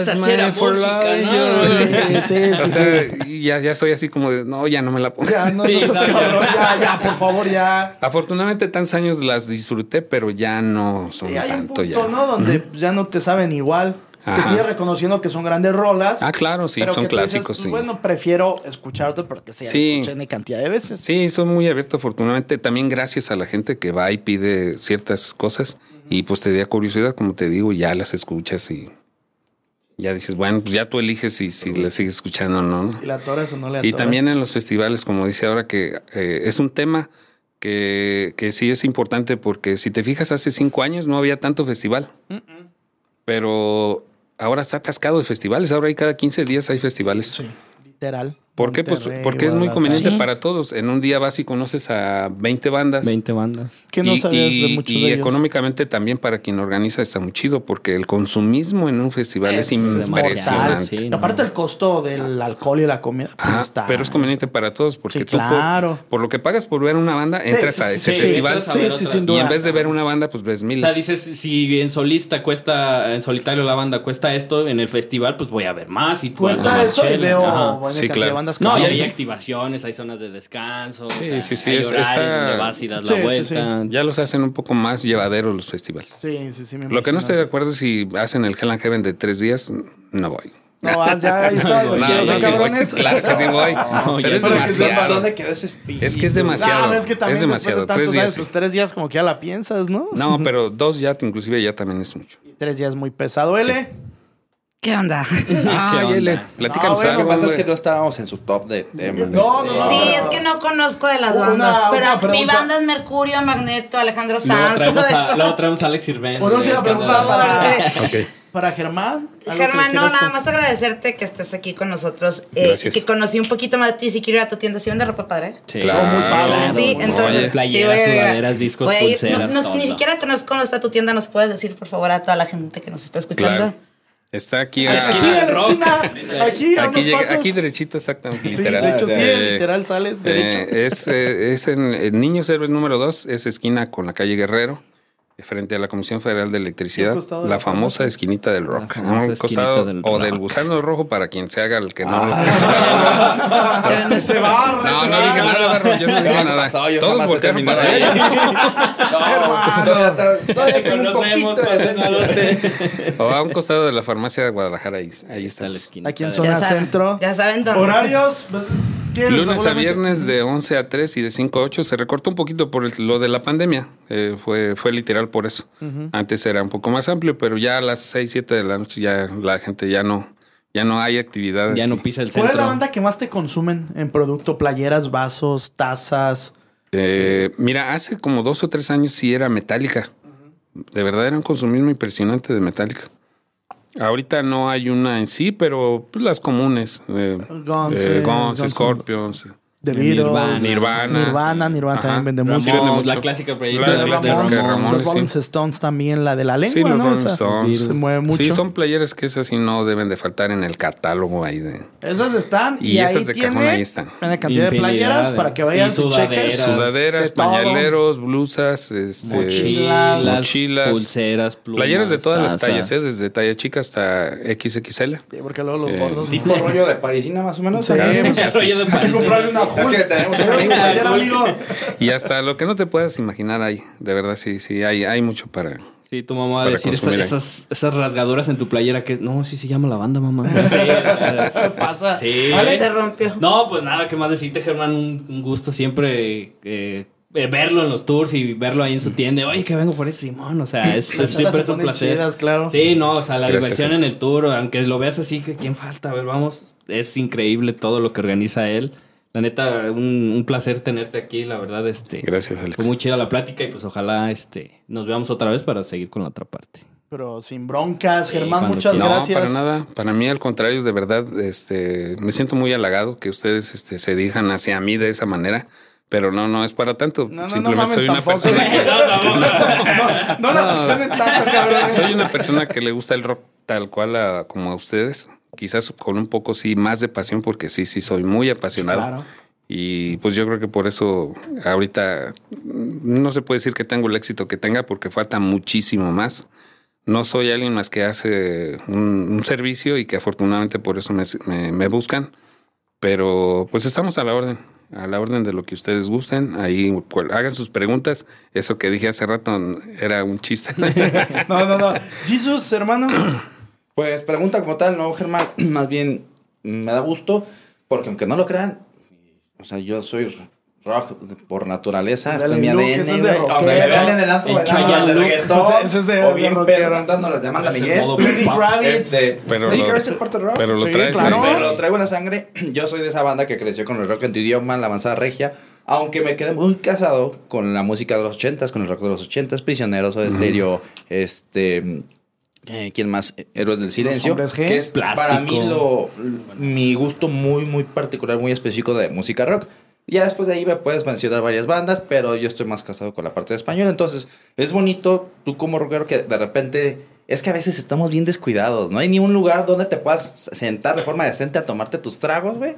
esta sí era música, ¿no? you. Sí, [LAUGHS] sí, sí, O sea, y ya, ya soy así como de, no, ya no me la pongas. Ya, no, Sí, no seas no, cabrón. Ya, ya, por favor, ya. Afortunadamente, tantos años las disfruté, pero ya no son Sí, hay un tanto punto, ya. ¿no? Donde ya no te saben igual. Que Ajá. sigues reconociendo que son grandes rolas. Ah, claro, sí, pero son que tú dices, clásicos, sí. Bueno, prefiero escucharte porque se Sí. en cantidad de veces. Sí, soy muy abierto, afortunadamente. También gracias a la gente que va y pide ciertas cosas y pues te da curiosidad, como te digo, ya las escuchas y ya dices, bueno, pues ya tú eliges si, si las sigues escuchando o no. Si la atoras o no le Y atoras. también en los festivales, como dice ahora, que eh, es un tema que, que sí es importante porque si te fijas, hace cinco años no había tanto festival. Pero ahora está atascado de festivales. Ahora hay cada 15 días hay festivales. Sí, literal. ¿Por qué? Pues porque es muy conveniente Sí. para todos. En un día vas y conoces a 20 bandas. 20 bandas. Que no y, sabías y- de muchos y de ellos. económicamente también para quien organiza está muy chido porque el consumismo en un festival es, impresionante. Sí, no. aparte el costo del alcohol y la comida. pues, Ajá, está- pero es conveniente para todos porque Sí, tú por- claro. por, lo que pagas por ver una banda entras sí, a ese sí, festival a y en vez de ver una banda pues ves O miles. sea, dices, si en solista cuesta, en solitario la banda cuesta esto, en el festival pues voy a ver más y pues, Cuesta más eso y veo Sí, claro. Bandas. No, y hay activaciones, hay zonas de descanso. Sí, o sea, sí, sí, Hay es- horarios está- donde vas y das Sí, la sí, vuelta. ya los hacen un poco más llevaderos los festivales. Sí, sí, sí. me Lo que no estoy de acuerdo es si hacen el Hell and Heaven de tres días, no voy. No, vas ya, ahí está. [LAUGHS] No, no, sí voy, cabrones. claro que sí voy. [LAUGHS] No, pero es demasiado. ¿Dónde quedó ese espíritu? Es que es demasiado. No, es que también es demasiado. de Tres días. sí. pues tres días como que ya la piensas, ¿no? No, [LAUGHS] pero dos ya, inclusive ya también es mucho. Y tres días muy pesado. L. ¿Qué onda? [LAUGHS] Ay, onda? L, platícanos bueno, Lo que pasa es que no estábamos en su top de temas. No, no, no. Sí, es que no conozco de las Una- bandas. una pero mi banda es Mercurio, Magneto, Alejandro Luego Sanz, todo traemos, a, eso. luego traemos a Alex pregunta Por favor, para, Germán. ¿Algo que Germán, no, nada más agradecerte que estés aquí con nosotros. eh, que conocí un poquito más de ti. Si quiero ir a tu tienda, ¿si vende ropa padre? Sí. Claro. muy padre. Sí, entonces. Oye. sí, Playeras, voy a ir a- sudaderas, discos, voy a ir. pulseras, No, no, todo. ni siquiera conozco dónde está tu tienda. ¿Nos puedes decir, por favor, a toda la gente que nos está escuchando? Claro. Está aquí. Aquí, a- Aquí en la Rock. esquina. Aquí, a Aquí, unos llega- pasos. aquí derechito, exactamente, Sí, literal. de hecho, sí, Eh, literal sales derecho. eh, es, eh, es en, en Niños Héroes número 2, es esquina con la calle Guerrero, frente a la Comisión Federal de Electricidad, ¿Qué costado de la la famosa esquinita del rock. Esquinita costado del o rock. del gusano rojo para quien se haga el que no. [LAUGHS] se barre, no, se no dije nada, Barro, yo no dije ¿Qué nada. pasó? Yo Todos voltearon para allá. No, todavía, todavía tengo un Conocemos, poquito de esencia. O a un costado de la farmacia de Guadalajara, ahí, ahí está. La esquina. Aquí en zona Ya saben- centro. ya saben dónde. Horarios. pues, ¿tienes Lunes a viernes de 11 a 3 y de 5 a 8 se recortó un poquito por el- lo de la pandemia. Eh, fue, fue literal por eso. Antes era un poco más amplio, pero ya a las 6, 7 de la noche ya la gente ya no, ya no hay actividad. Ya no pisa el ¿Cuál es la centro. banda que más te consumen en producto? Playeras, vasos, tazas. Eh, mira, hace como dos o tres años sí era Metallica. De verdad era un consumismo impresionante de Metallica. Ahorita no hay una en sí, pero pues, las comunes. eh, Guns, eh, eh, Guns, Guns Scorpions. The Nirvana. Beatles. Nirvana. Nirvana, Nirvana Ajá. también vende mucho. mucho. la clásica playera La De de de los sí. Rolling Stones también, la de la lengua, Sí, los ¿no? Rolling Stones. Se mueve mucho. Sí, son playeras que esas sí no deben de faltar en el catálogo ahí de... Esas están y, Y ahí esas de tiene cajón ahí están. una cantidad de playeras de- para que vayan y sudaderas. Sudaderas, pañaleros, blusas, este, Mochilas. mochilas, pulseras, plumas, playeras de todas las tazas. tallas, ¿eh? desde talla chica hasta XXL. Sí, porque luego los Eh, gordos. Tipo rollo de parisina más o menos. Sí, [LAUGHS] Rollo de Hay Es que tenemos amigo. Y hasta lo que no te puedas imaginar ahí, de verdad sí, sí, hay, hay mucho para, Sí, tu mamá va a decir esa- esas, esas rasgaduras en tu playera que no, sí se llama la banda, mamá. Sí, [LAUGHS] Pasa. sí. Vale, te rompió. No, pues nada, que más decirte, Germán, un, un gusto siempre eh, eh, verlo en los tours y verlo ahí en su tienda. Oye, que vengo por ese Simón, o sea, es, siempre es un placer. chidas, claro. Sí, no, o sea, la Gracias, diversión en el tour, aunque lo veas así, que quién falta, a ver, vamos, es increíble todo lo que organiza él. La neta, un, un placer tenerte aquí, la verdad, este. Gracias, Alex. Fue muy chida la plática y pues ojalá este nos veamos otra vez para seguir con la otra parte. Pero sin broncas, Sí, Germán, muchas quieras. No, gracias. para nada. Para mí, al contrario, de verdad, este, me siento muy halagado que ustedes este, se dirijan hacia mí de esa manera. Pero no, no es para tanto. No, no, no Simplemente mames, soy una persona [LAUGHS] que, no, no la ficcionen tanto, cabrón. soy una persona que le gusta el rock tal cual a- como a ustedes. Quizás con un poco sí más de pasión, porque sí, sí soy muy apasionado. Claro. Y pues yo creo que por eso ahorita mm, no se puede decir que tengo el éxito que tenga porque falta muchísimo más. No soy alguien más que hace un, un servicio y que afortunadamente por eso me, me- me buscan. Pero pues estamos a la orden, a la orden de lo que ustedes gusten. Ahí cual- hagan sus preguntas. Eso que dije hace rato era un chiste. [LAUGHS] No, no, no. Jesus, hermano. Pues pregunta como tal, no, Germán, [CLEARS THROAT] más bien me da gusto, porque aunque no lo crean, o sea, yo soy rock por naturaleza, Dale, está en mi Luke, ADN, eso es de rockero. [LAUGHS] de Pues es de- o de bien cantando las llamas de Es el Miguel. Lenny. Kravitz. Pero lo- Kravitz es parte del rock. Pero lo Sí, traes. Pero lo traigo en la sangre. [CLEARS THROAT] Yo soy de esa banda que creció con el rock en tu idioma, la avanzada regia. Aunque me quedé muy casado con la música de los ochentas, con el rock de los ochentas, Prisioneros o Estéreo, este... eh, ¿Quién más? Héroes del Silencio. G. Que es para mí Plástico. lo, mi gusto muy, muy particular, muy específico de música rock. Ya después de ahí me puedes mencionar varias bandas, pero yo estoy más casado con la parte de español. Entonces, es bonito tú como rockero que de repente... Es que a veces estamos bien descuidados. No hay ni un lugar donde te puedas sentar de forma decente a tomarte tus tragos, güey.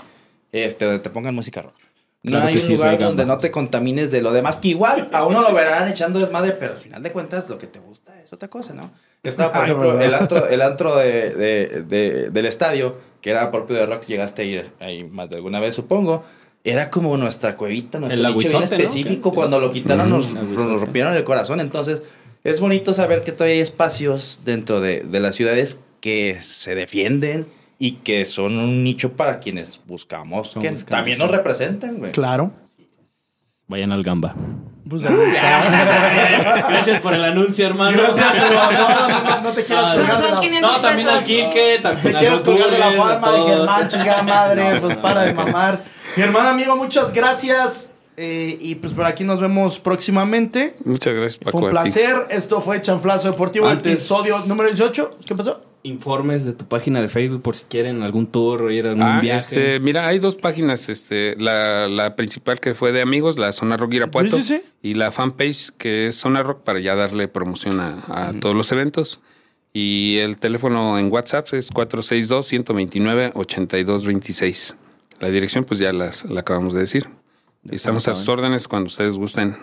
Este, donde te pongan música rock. No Claro hay que un sí, lugar donde no te contamines de lo demás, que igual a uno lo verán echando desmadre, pero al final de cuentas lo que te gusta es otra cosa, ¿no? Estaba, por Ah, ejemplo, el antro, el antro de, de- de- del estadio, que era propio de rock, llegaste a ir ahí más de alguna vez, supongo. Era como nuestra cuevita, nuestro El nicho bien aguizote, ¿no? específico. Sí. Cuando lo quitaron, nos, rompieron el corazón. Entonces, es bonito saber que todavía hay espacios dentro de, de las ciudades que se defienden y que son un nicho para quienes buscamos que buscamos, también sí. nos representen, güey. Claro. Vayan al Gamba. Pues ahí está. [LAUGHS] Gracias por el anuncio, hermano. Gracias, pero no, no, no, no, no te quieras Ah, Son, son la- 500 No, también al pesos. Quique, también Te al quieres colgar de la fama a de. Germán, chingada madre. [LAUGHS] No, pues no, para de mamar. Mi hermano amigo, muchas gracias. Eh, y pues por aquí nos vemos próximamente. Muchas gracias, Paco. Fue un placer. Esto fue Chanflazo Deportivo, Antes- episodio número 18. ¿Qué pasó? Informes de tu página de Facebook por si quieren algún tour o ir a algún Ah, viaje. este, mira, hay dos páginas. Este, la, la principal que fue de amigos, la Zona Rock Irapuato. Sí, sí, sí. Y la fanpage que es Zona Rock para ya darle promoción a, a todos los eventos. Y el teléfono en WhatsApp es 462-129-8226. La dirección, pues ya las, la acabamos de decir. Y estamos a sus órdenes cuando ustedes gusten.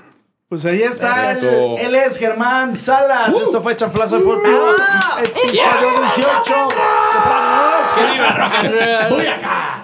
Pues ahí está. Él, él es Germán Salas. Esto fue Chanflazo Deportivo, episodio 18. ¡Que ¡Que viva rock and roll! ¡Voy acá!